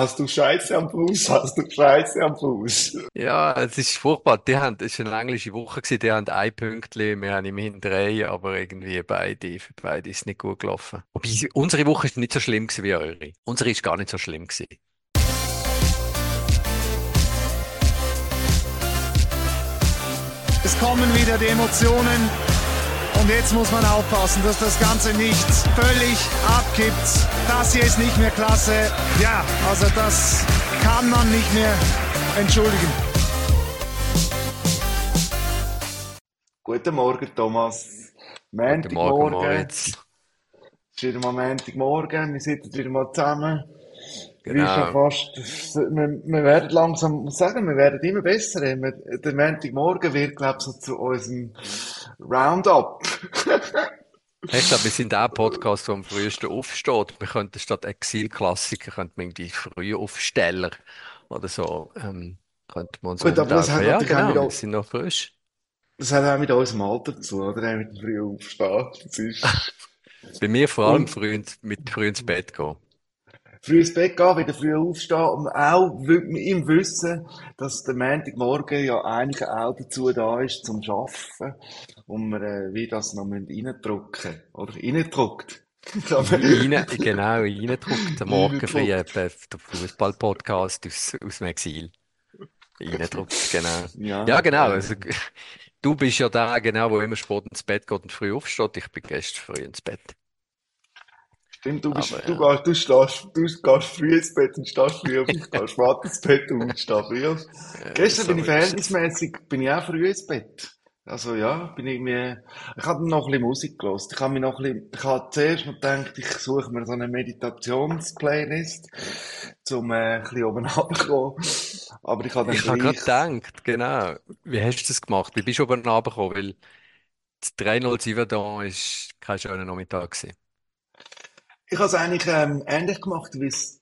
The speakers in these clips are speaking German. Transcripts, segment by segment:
Hast du Scheiße am Fuß? Hast du Scheiße am Fuß? Ja, es ist furchtbar. Die haben, es war eine englische Woche gewesen, die haben ein Pünktchen, wir haben immerhin drei, aber irgendwie beide, für beide ist es nicht gut gelaufen. Wobei, unsere Woche ist nicht so schlimm gewesen wie eure. Unsere ist gar nicht so schlimm gewesen. Es kommen wieder die Emotionen. Und jetzt muss man aufpassen, dass das Ganze nicht völlig abkippt. Das hier ist nicht mehr klasse. Ja, also das kann man nicht mehr entschuldigen. Guten Morgen, Thomas. Guten Morgen, Moritz. Es ist wieder mal Montagmorgen. Wir sitzen wieder mal zusammen. Wie Genau. schon fast, wir, wir werden langsam, muss sagen, wir werden immer besser. Wir- Der Montagmorgen wird, glaube ich, so zu unserem Roundup. Ich glaube, wir sind auch ein Podcast, der am frühesten aufsteht. Wir könnten statt Exil-Klassiker, könnten wir irgendwie Frühaufsteller oder so, ähm, könnte man uns Gut, aber das hat. Ja, genau, wir sind noch frisch. das hat auch mit unserem Alter zu, oder? Auch mit dem frühen Aufstehen. Das ist, Bei mir vor allem und früh ins, mit früh ins Bett gehen. Früh ins Bett gehen, wieder früh aufstehen und auch im Wissen, dass der Montagmorgen ja eigentlich auch dazu da ist, zum Arbeiten. Und wir, äh, wie das noch reindrücken, oder? Reindrückt. Rein, genau, reindruckt, der Morgenfrüh, Reindruckt. eben, der Fußball-Podcast aus, aus dem Exil. Reindruckt, genau. Ja, Ja, genau, also, du bist ja der, genau, wo immer spät ins Bett geht und früh aufsteht. Ich bin gestern früh ins Bett. Stimmt, du bist, Aber du ja. gehst, du stehst, du gehst früh ins Bett und stehst früh auf, ich gehe spät ins Bett und stehe früh auf. Äh, Gestern bin ich verhältnismäßig, bin ich auch früh ins Bett. Also ja, bin ich mir, ich habe noch ein bisschen Musik gehört. Ich habe mir noch ein bisschen, ich habe zuerst mal gedacht, ich suche mir so eine Meditationsplaylist, um äh, ein bisschen oben runterzukommen. Aber ich habe dann Ich habe gleich, gerade gedacht, genau. Wie hast du das gemacht? Wie bist du oben runtergekommen? Weil das 307 da ist kein schöner Nachmittag gewesen. Ich habe es eigentlich ähm, ähnlich gemacht, wie es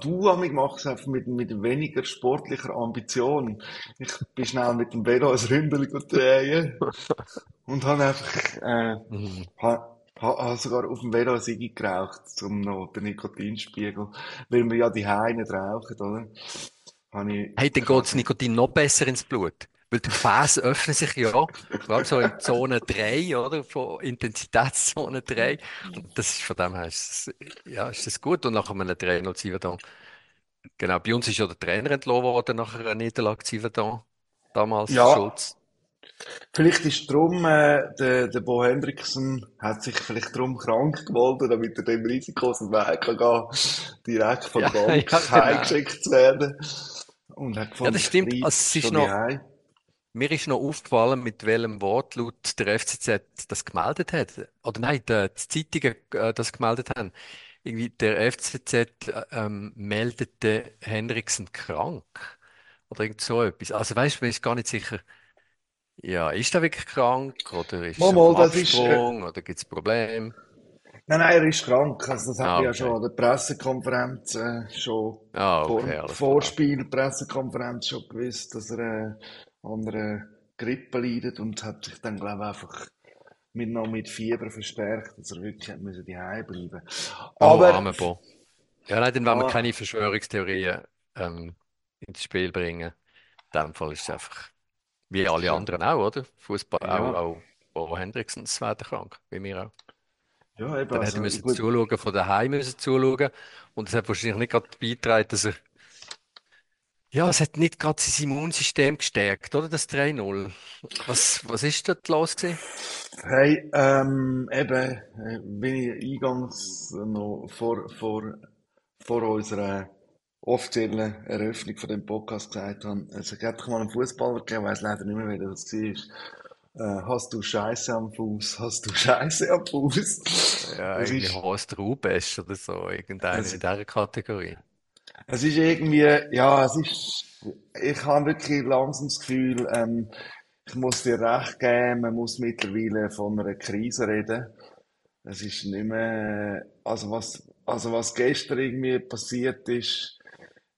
du an mich machst, einfach mit, mit weniger sportlicher Ambition. Ich bin schnell mit dem Velo ein Ründel drehen und habe einfach, äh, Mhm. Ha, ha, sogar auf dem Velo eine Ziege geraucht, um noch den Nikotinspiegel, weil wir ja die Heine rauchen, oder? Habe ich, Hey, dann geht das Nikotin noch besser ins Blut. Weil die Gefäße öffnen sich ja, vor allem so in Zone 3, oder? Von Intensitätszone 3. Und das ist von dem her, ist das, ja, ist das gut. Und nach einem 307 da. Genau, bei uns ist ja der Trainer entlassen worden nach einer Niederlage 7 da. Damals, ja, Schulz. vielleicht ist drum, äh, der, der Bo Hendrickson hat sich vielleicht drum krank gewollt, damit er dem Risiko aus dem Weg kann gehen, direkt von Ja, der ja, Bank genau. heimgeschickt zu werden. Und hat Ja, gefunden, das ich stimmt. Also, es ist noch, daheim. Mir ist noch aufgefallen, mit welchem Wortlaut der FCZ das gemeldet hat. Oder nein, die, die Zeitungen äh, das gemeldet haben. Irgendwie der FCZ äh, ähm, meldete Henriksen krank. Oder irgend so etwas. Also weißt du, man ist gar nicht sicher, ja, ist er wirklich krank? Oder ist Mal, er mal, das ist, äh? Oder gibt es Probleme? nein, nein, er ist krank. Also, das Ah, man ja okay. schon an der Pressekonferenz, äh, schon Ah, vor okay, dem alles klar. Vorspiel-Pressekonferenz schon gewusst, dass er äh, an einer Grippe leidet und hat sich dann, glaube ich, einfach mit, noch mit Fieber verstärkt, dass er wirklich müssen daheim bleiben. Oh, Aber, Bo. Ja, nein, dann wollen wir ah, keine Verschwörungstheorien ähm, ins Spiel bringen. In dem Fall ist es einfach, wie alle anderen auch, oder? Fußball, auch, ja, auch Bo Hendricksons werden krank, wie wir auch. ja, eben, Dann hätte er also, müssen gut, zuschauen, von daheim müssen zuschauen. Und es hat wahrscheinlich nicht gerade beigetragen, dass er, ja, es hat nicht gerade sein Immunsystem gestärkt, oder? Das 3-0. Was, was ist dort los gewesen? hey, ähm, eben, äh, wie ich eingangs noch vor, vor, vor unserer offiziellen Eröffnung von dem Podcast gesagt habe, es hat mal einen Fußballer gegeben, ich weiss leider nicht mehr, wer das war. Äh, hast du Scheiße am Fuß? Hast du Scheiße am Fuß? Ja, Es irgendwie ist, Horst Rubesch oder so, irgendeiner in es, dieser Kategorie. Es ist irgendwie, ja, es ist, ich habe wirklich langsam das Gefühl, ähm, ich muss dir recht geben, man muss mittlerweile von einer Krise reden. Es ist nicht mehr, also was, also was gestern irgendwie passiert ist,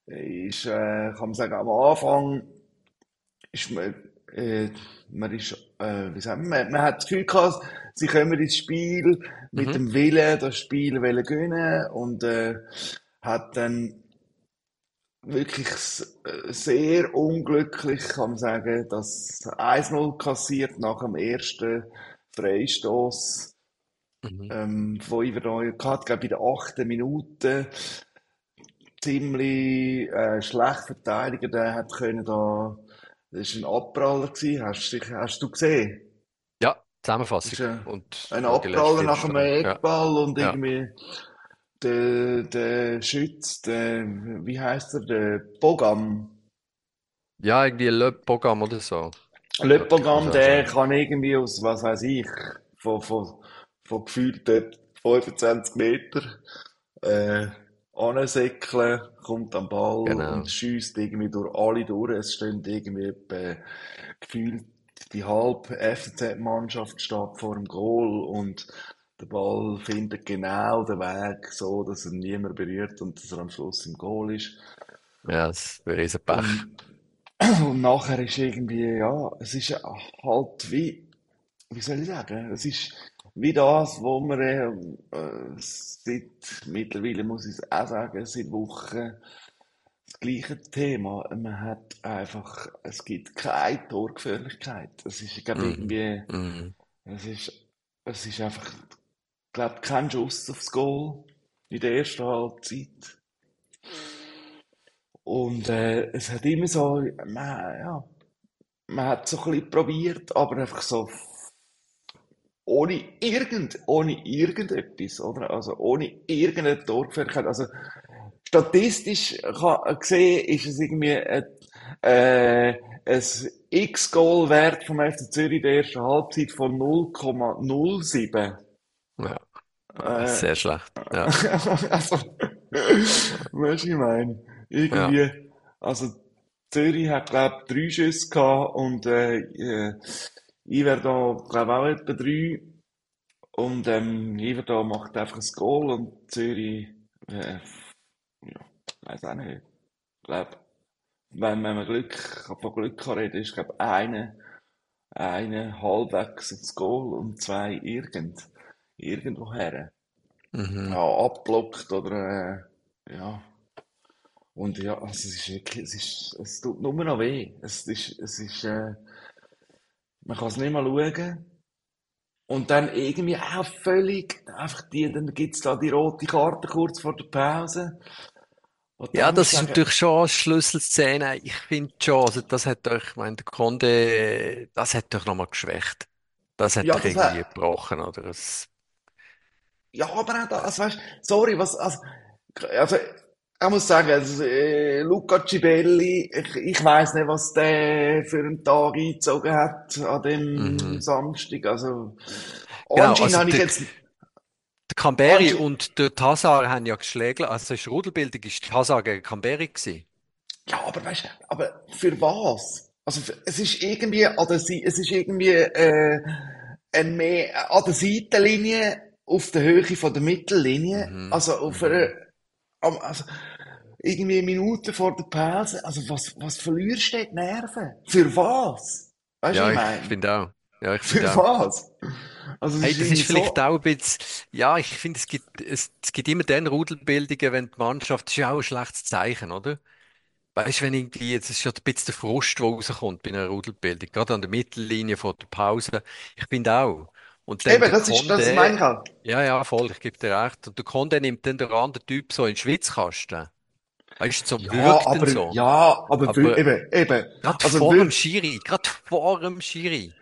ist, äh, kann man sagen, am Anfang ist man, äh, man ist, äh, wie sagen wir, man, man hat das Gefühl gehabt, sie kommen ins Spiel mit Mhm. dem Willen, das Spiel wollen gewinnen und, äh, hat dann wirklich äh, sehr unglücklich, kann man sagen, dass 1-0 kassiert nach dem ersten Freistoß Mhm. ähm, von gehabt, glaube in der achten Minute. Ziemlich äh, schlecht verteidigen, der hat können da, das war ein Abpraller gewesen, hast, hast du gesehen? Ja, Zusammenfassung ein, und ein Abpraller nach einem Viertelstunde. Ja, Eckball und ja. Der, der Schütz, der, wie heißt er, der Bogam. Ja, irgendwie Le Pogam oder so. Le Bogam, der kann irgendwie aus, was weiß ich, von, von, von gefühlten 25 Meter, äh, ansäckeln, kommt am Ball Genau. und schießt irgendwie durch alle durch. Es stehen irgendwie etwa gefühlt die halbe FCZ-Mannschaft steht vor dem Goal und der Ball findet genau den Weg so, dass er niemand berührt und dass er am Schluss im Goal ist. Ja, das wäre riesen Pech. Und, und nachher ist irgendwie, ja, es ist halt wie, wie soll ich sagen, es ist wie das, wo man äh, seit, mittlerweile muss ich es auch sagen, seit Wochen das gleiche Thema. Man hat einfach, es gibt keine Torgefährlichkeit. Es ist, glaube, Mhm. irgendwie, Mhm. es ist, es ist einfach, glaube, kein Schuss aufs Goal in der ersten Halbzeit. Und äh, es hat immer so, man, ja, man hat so ein bisschen probiert, aber einfach so ohne irgend, ohne irgendetwas, oder? Also ohne irgendeine Torgefährlichkeit. Also statistisch kann, gesehen ist es irgendwie ein, äh, ein X-Goal-Wert vom FC Zürich in der ersten Halbzeit von 0,07. Ja, Äh, sehr schlecht. Ja, also, weißt du, was ich meine? Irgendwie, also, Zürich hat, glaube ich, drei Schüsse gehabt und, äh, äh, Iverdon, glaube ich, auch etwa drei. Und, ähm, Iverdon macht einfach ein Goal und Zürich, äh, ja, weiß auch nicht. Ich glaube, wenn, wenn man Glück, von Glück kann reden, ist, glaube ich, eine, eine halbwegs ins Goal und zwei irgend, irgendwoher mhm. ja, abblockt oder äh, ja. Und ja, also es ist wirklich, es ist, es tut nur noch weh. Es ist, es ist, äh, man kann es nicht mal schauen. Und dann irgendwie auch völlig, einfach die, dann gibt's da die rote Karte kurz vor der Pause. Ja, das musst ist sagen, natürlich schon eine Schlüsselszene. Ich finde schon, also das hat euch, ich meine, der Conte, das hat euch nochmal geschwächt. Das hat ja, euch irgendwie gebrochen, oder? Es, ja, aber auch das, weißt, sorry, was, also, also, ich muss sagen, also, äh, Luca Cibelli, ich, ich weiss nicht, was der für einen Tag eingezogen hat an dem mhm. Samstag. Also, Genau, anscheinend also habe ich jetzt, der Camberi anscheinend, und der Tassar haben ja geschlägelt, also ist Rudelbildung, ist Tassar gegen Camberi gewesen. ja, aber weißt, aber für was? Also, für, es ist irgendwie an der, es ist irgendwie, äh, ein mehr, an der Seitenlinie auf der Höhe von der Mittellinie, Mhm, also auf einer, mhm. am- also, irgendwie Minuten vor der Pause. Also, was, was verlierst du die Nerven? Für was? Weißt du, Ja, was ich ich meine? finde auch. Ja, ich Für finde auch. was? Also, es Hey, ist das ist vielleicht so, auch ein bisschen, ja, ich finde, es gibt, es, es gibt immer dann Rudelbildungen, wenn die Mannschaft, das ist ja auch ein schlechtes Zeichen, oder? Weißt du, wenn irgendwie, jetzt ist ja ein bisschen der Frust, der rauskommt bei einer Rudelbildung, gerade an der Mittellinie vor der Pause. Ich finde auch. Und dann eben, der das ist, das Condé, ich auch. ja, ja, voll, ich gebe dir recht. Und der Condé nimmt dann den anderen Typ so in den Schwitzkasten. Weißt du, so Ja, aber, so. ja, aber, Aber eben, eben, gerade also, vor dem Schiri, gerade vor dem Schiri.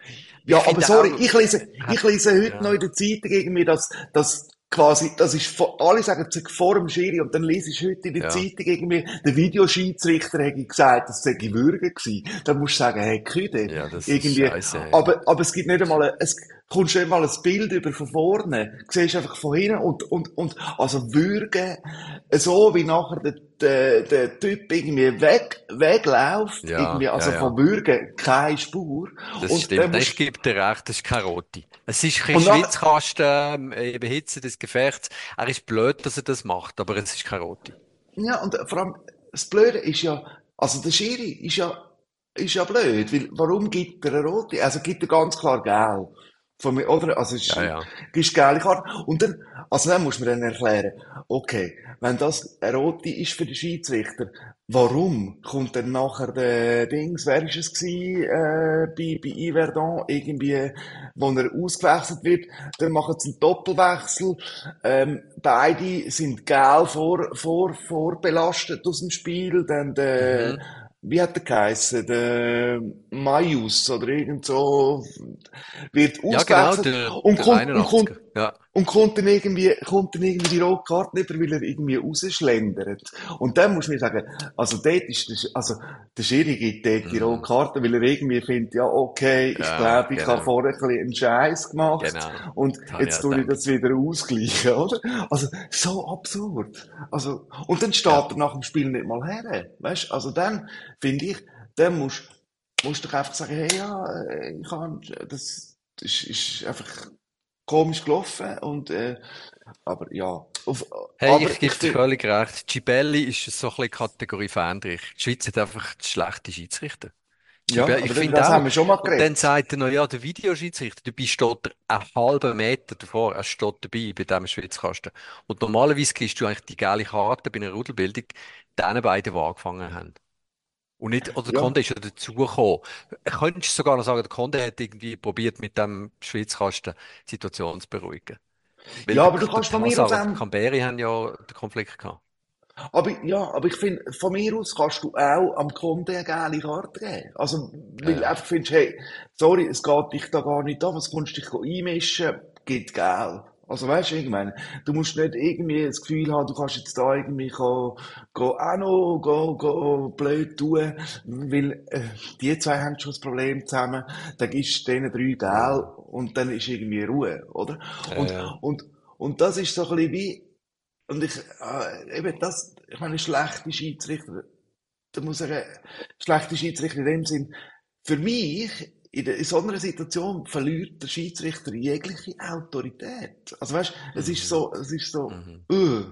Ich Ja, aber finde sorry, auch, ich lese, ich lese heute noch ja, in der Zeitung irgendwie, dass, dass quasi, das ist, vor- alle sagen es vor dem Schiri und dann lese ich heute in der ja, Zeitung irgendwie, der Videoschiedsrichter hätte gesagt, das sei Würge gewesen. Dann musst du sagen, hey, Küde, ja, das ist irgendwie, scheiße. Ja. aber, aber es gibt nicht einmal, ein- es kommst nicht mal ein Bild über von vorne, du siehst einfach von hinten und, und, und, also Würge, so wie nachher der, der, der Typ irgendwie weg, wegläuft, Ja, irgendwie, ja, also ja. von Würge keine Spur. Das Und stimmt. musst ich gebe dir recht, das ist rote. Es ist kein Schwitzkasten, äh, eben Hitze des Gefechts. Er ist blöd, dass er das macht, aber es ist rote. Ja, und vor allem, das Blöde ist ja, also der Schiri ist ja, ist ja blöd, weil warum gibt er eine rote? Also gibt er ganz klar gelb. Von mir, oder? Also, es ist, Ja, ja. ist geile Karte. Und dann, also dann muss man dann erklären, okay, wenn das eine rote ist für den Schiedsrichter, warum kommt dann nachher der Dings, wer ist es gewesen, äh, bei, bei Yverdon, irgendwie, wo er ausgewechselt wird, dann machen sie einen Doppelwechsel, ähm, beide sind gel vor, vor, vorbelastet aus dem Spiel, dann der, Mhm. Wie hat der geheißen, der Majus oder irgend so, wird Ja, genau, ausgewechselt der, und der kommt, und kommt, 81er. Ja, und kommt dann irgendwie, kommt dann irgendwie die rote Karte nicht, weil er irgendwie rausschlendert. Und dann muss man sagen, also dort ist der, also der Schiri gibt dort die rote mhm. Karte, weil er irgendwie findet, ja, okay, ich Ja, glaube, ich habe genau, vorher ein bisschen einen Scheiß gemacht genau. und Das habe ich jetzt tue ich das wieder ausgleichen, oder? Also, so absurd. Also, und dann steht Ja, er nach dem Spiel nicht mal her. Weißt? Also dann, finde ich, dann musst, musst du doch einfach sagen, hey, ja, äh, ich kann, das, das ist, ist einfach komisch gelaufen und, äh, aber ja, auf, Hey, aber ich gebe dir völlig recht. Gibelli ist so ein bisschen Kategorie Fähndrich. Die Schweiz hat einfach schlechte Schiedsrichter. ja, aber ich finde das haben auch. wir schon mal Und dann geredet. sagt er noch, ja, der Videoschiedsrichter, dabei steht er einen halben Meter davor, er steht dabei bei diesem Schwitzkasten. Und normalerweise gibst du eigentlich die gelbe Karte bei einer Rudelbildung den beiden, die angefangen haben. Und nicht, oder der Ja, Conde ist ja dazugekommen. Könntest du sogar noch sagen, der Conde hat irgendwie probiert, mit dem Schwitzkasten die Situation zu beruhigen. Weil ja, der, aber du der kannst von mir aus auch, Camberi haben ja den Konflikt gehabt. Aber, ja, aber ich finde, von mir aus kannst du auch am Kunden eine geile Karte geben. Also, Ja, weil du ja. einfach findest, hey, sorry, es geht dich da gar nicht an, was kannst du dich einmischen, gibt geil. Also, weißt du, ich meine, du musst nicht irgendwie das Gefühl haben, du kannst jetzt da irgendwie go, go, auch noch, go, go, blöd tun, weil, äh, die zwei haben schon das Problem zusammen, dann gibst du denen drei Mhm. und dann ist irgendwie Ruhe, oder? Ja, Und, ja. und, und das ist so ein bisschen wie, und ich, äh, eben das, ich meine, schlechte Schiedsrichter, da muss ich sagen, schlechte Schiedsrichter in dem Sinn, für mich, in, der, in so einer Situation verliert der Schiedsrichter jegliche Autorität. Also weißt, es ist Mhm. so, es ist so, Mhm. äh,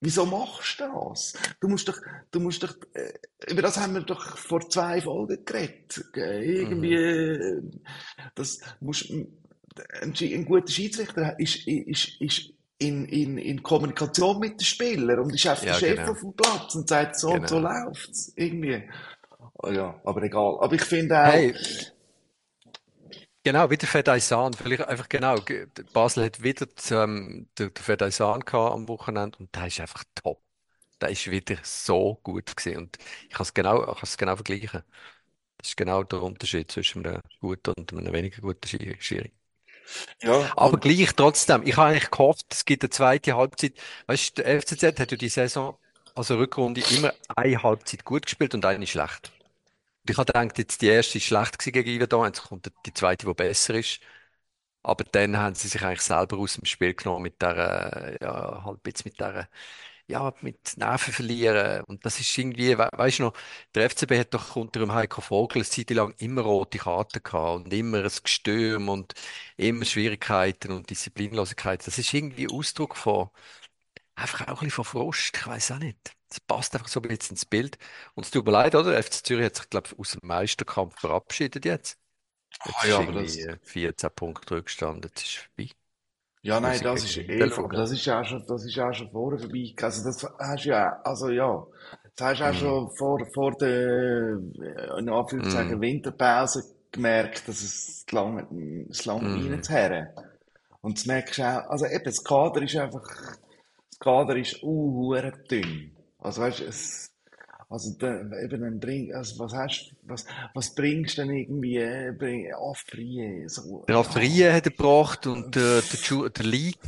wieso machst du das? Du musst doch, du musst doch, äh, über das haben wir doch vor zwei Folgen geredet. Irgendwie, Mhm. äh, das musst, ein, ein guter Schiedsrichter ist, ist, ist in, in, in Kommunikation mit den Spielern und ist einfach der Ja, Chef genau. auf dem Platz und sagt, so und so Genau. läuft's. Irgendwie. Oh ja, aber egal. Aber ich finde auch, Hey, genau, wieder Fedaysan. Vielleicht einfach genau. ge- Basel hat wieder ähm, den, gehabt am Wochenende und der ist einfach top. Der ist wieder so gut gewesen. Und ich kann es genau, ich kann es genau vergleichen. Das ist genau der Unterschied zwischen einem guten und einem weniger guten Schi- Schiri. ja, Aber gleich trotzdem, ich habe eigentlich gehofft, es gibt eine zweite Halbzeit. Weißt du, der FCZ hat ja die Saison, also Rückrunde, immer eine Halbzeit gut gespielt und eine schlecht. Ich habe gedacht, jetzt die erste ist schlecht gegen Iverdon, jetzt kommt die zweite, die besser ist. Aber dann haben sie sich eigentlich selber aus dem Spiel genommen mit der, ja, halt jetzt mit der, ja, mit Nerven verlieren. Und das ist irgendwie, we weißt du noch, der FCB hat doch unter dem Heiko Vogel eine Zeit lang immer rote Karten gehabt und immer ein Gestürm und immer Schwierigkeiten und Disziplinlosigkeit. Das ist irgendwie Ausdruck von, einfach auch ein bisschen von Frust. Ich weiß auch nicht. Das passt einfach so ein bisschen ins Bild. Und es tut mir leid, oder? FC Zürich hat sich, glaube ich, aus dem Meisterkampf verabschiedet jetzt. Jetzt ah ja, aber das, irgendwie äh, 14 Punkte Rückstand. Jetzt ist vorbei. ja, nein, das ist eh, das ist auch schon, das ist auch schon vorher vorbei. Also das hast du ja, also ja, das hast du auch Mm, schon vor, vor der, äh, in Anführungszeichen, mm, Winterpause gemerkt, dass es lange, es lange mm. reinzuherren. Und das merkst du auch, also eben, das Kader ist einfach, das Kader ist uh, dünn. Also weißt du, es, also da, eben dann bring, also was hast, was, was bringst du denn irgendwie, äh, bring, Afrie, so, Der ja, Afrie hat er gebracht und äh, der, Ju der League.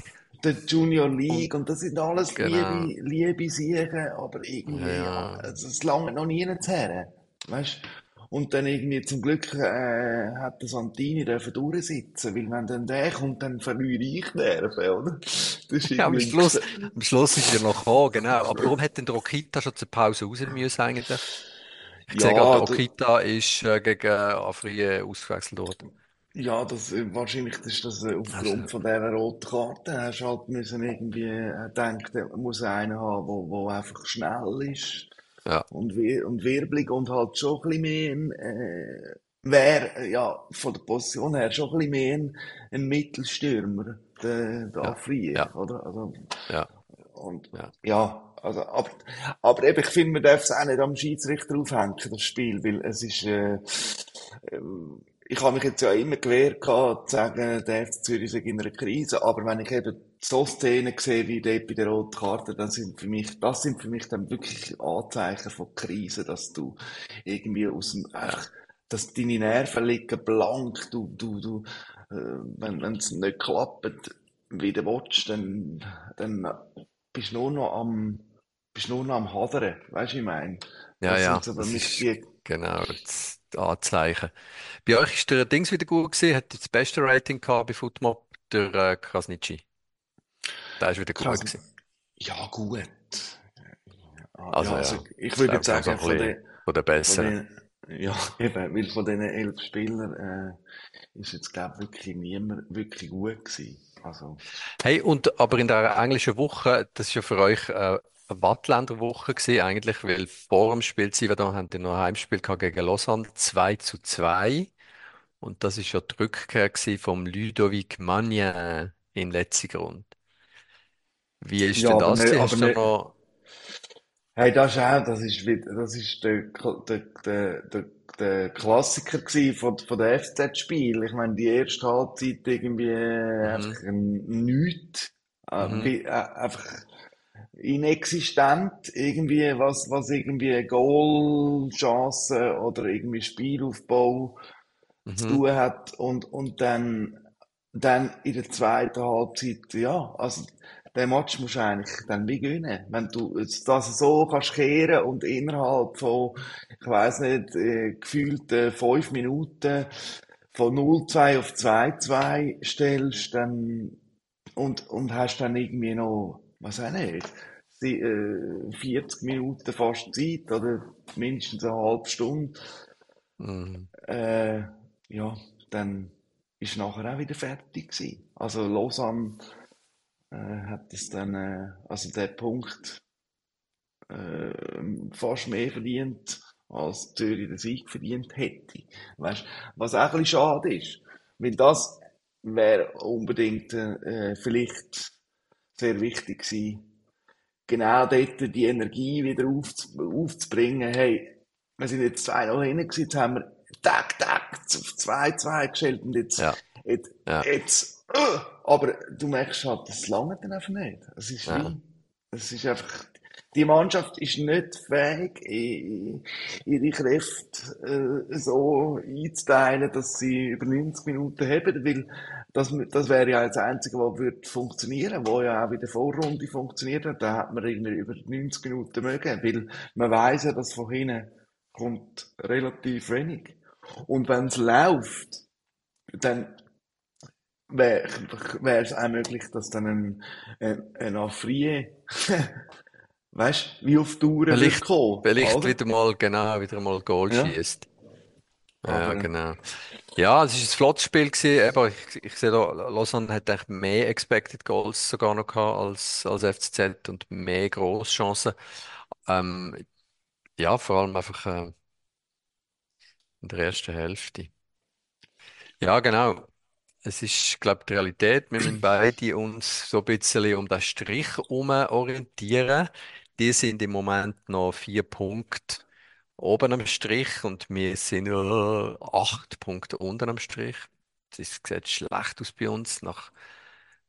der Junior Und League und das sind alles genau. liebe, liebe Sachen, aber irgendwie, ja. also es lange noch nie her, weißt? Und dann irgendwie zum Glück äh, hat der Santini dürfen durchsitzen, weil wenn dann der kommt, dann verliere ich die Nerven, oder? Ja, am Schluss, am Schluss ist er noch gekommen, genau. Aber warum hat denn der Okita schon zur Pause raus müssen eigentlich? Ich sehe gerade, der Ja, da, Okita ist äh, gegen Afrie ausgewechselt worden. ja, das, äh, wahrscheinlich ist das äh, aufgrund von dieser roten Karte. Hast halt müssen irgendwie äh, denken, muss einen haben, wo, wo einfach schnell ist. Ja. und, wir, und wirbelig und halt schon ein bisschen mehr, äh, wäre ja von der Position her schon ein bisschen mehr ein, ein Mittelstürmer, der, der Ja, Afrier, ja, oder? Also, ja, und ja. ja, also, aber, aber eben, ich finde, man darf es auch nicht am Schiedsrichter aufhängen, das Spiel, weil es ist, äh, ähm, ich habe mich jetzt ja immer gewehrt gehabt, zu sagen, der FC Zürich sei in einer Krise, aber wenn ich eben so Szenen sehe, wie dort bei der roten Karte, dann sind für mich, das sind für mich dann wirklich Anzeichen von Krise, dass du irgendwie aus dem, ach, dass deine Nerven liegen blank, du, du, du, äh, wenn, es nicht klappt, wie du willst, dann, dann bist du nur noch am, bist nur noch am Hadern, weißt du, ich meine? Ja, Das ja, sind so das mich ist die, genau das Anzeichen. Bei euch ist der Dings wieder gut gewesen, hat das beste Rating gehabt bei Footmob, der äh, Krasnitschi. Der ist wieder gut krass, gewesen. ja, gut. Also Ja, also ja, ich ist würde jetzt sagen, von den, von den von Besseren. den, ja, eben, weil von diesen elf Spielern, äh, ist jetzt, glaube ich, wirklich niemand wirklich gut gewesen. Also, Hey, und aber in der englischen Woche, das ist ja für euch äh, eine Wattländer Woche gewesen, eigentlich, weil vor dem Spiel, sie da haben die noch ein Heimspiel gehabt gegen Lausanne, 2 zu 2. Und das ist ja die Rückkehr gewesen vom Ludovic Magnin in letzter Runde. Wie ist ja, denn das nicht, aber Hast du nicht, noch, hey, das ist auch, das ist das ist der, der, der, der, der Klassiker von, von der FZ-Spiel. Ich meine, die erste Halbzeit irgendwie mhm, einfach ein nichts, äh, mhm, äh, einfach inexistent, irgendwie, was, was irgendwie Goalchancen oder irgendwie Spielaufbau zu mhm, tun hat und, und dann, dann in der zweiten Halbzeit, ja, also den Match musst du eigentlich dann wie gewinnen. Wenn du das so kannst kehren und innerhalb von, ich weiß nicht, äh, gefühlten fünf Minuten von 0-2 auf 2-2 stellst, dann, und, und hast dann irgendwie noch, was auch nicht, äh, 40 Minuten fast Zeit oder mindestens eine halbe Stunde, mhm. äh, ja, dann ist nachher auch wieder fertig gewesen. Also Lausanne äh, hat es dann, äh, also der Punkt äh, fast mehr verdient, als Zürich den Sieg verdient hätte. Weißt, was auch ein bisschen schade ist, weil das wäre unbedingt äh, vielleicht sehr wichtig gewesen, genau dort die Energie wieder aufz aufzubringen. Hey, wir sind jetzt 2-0 hinten gewesen, jetzt haben wir tak, tak, auf 2-2 gestellt und jetzt, Ja, jetzt, ja, jetzt, äh, aber du merkst halt, das lange dann einfach nicht. Es ist ja, wie, es ist einfach, die Mannschaft ist nicht fähig, ihre Kräfte äh, so einzuteilen, dass sie über 90 Minuten haben, weil das, das wäre ja das Einzige, was würde funktionieren, wo ja auch in der Vorrunde funktioniert hat. Da hat man irgendwie über 90 Minuten mögen, weil man weiß ja, dass von hinten kommt relativ wenig. Und wenn es läuft, dann wäre es auch möglich, dass dann ein, ein, ein Afrier, weißt wie auf wird vielleicht, kommen, vielleicht oder? wieder mal, genau, wieder mal Goal Ja, schießt. Ja, aber genau. Ja, es ist ein flottes Spiel gewesen. Eben, ich, ich sehe da, Lausanne hat eigentlich mehr Expected Goals sogar noch gehabt als, als FCZ und mehr Grosschancen. Ähm, ja, vor allem einfach äh, in der ersten Hälfte. Ja, genau. Es ist, glaube ich, die Realität. Wir müssen beide uns so ein bisschen um den Strich herum orientieren. Die sind im Moment noch vier Punkte oben am Strich und wir sind äh, acht Punkte unten am Strich. Das sieht schlecht aus bei uns. Nach,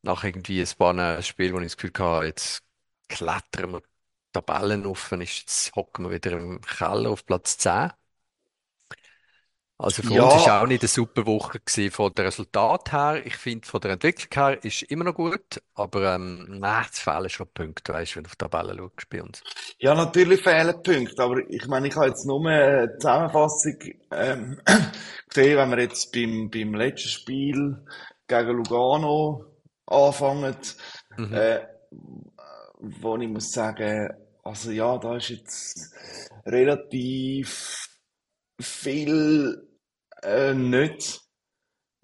nach irgendwie ein paar Spielen, wo ich das Gefühl hatte, jetzt klettern wir Tabellen auf, und jetzt hocken wir wieder im Keller auf Platz 10. Also für uns ist auch nicht eine super Woche gewesen von der Resultat her. Ich finde, von der Entwicklung her ist immer noch gut, aber ähm, nein, es fehlen schon Punkte, weißt du, wenn du auf die Tabelle schaust bei uns. ja, natürlich fehlen Punkte, aber ich meine, ich habe jetzt nur eine Zusammenfassung ähm, gesehen, wenn wir jetzt beim, beim letzten Spiel gegen Lugano anfangen, Mhm. äh, wo ich muss sagen, also ja, da ist jetzt relativ viel äh, nicht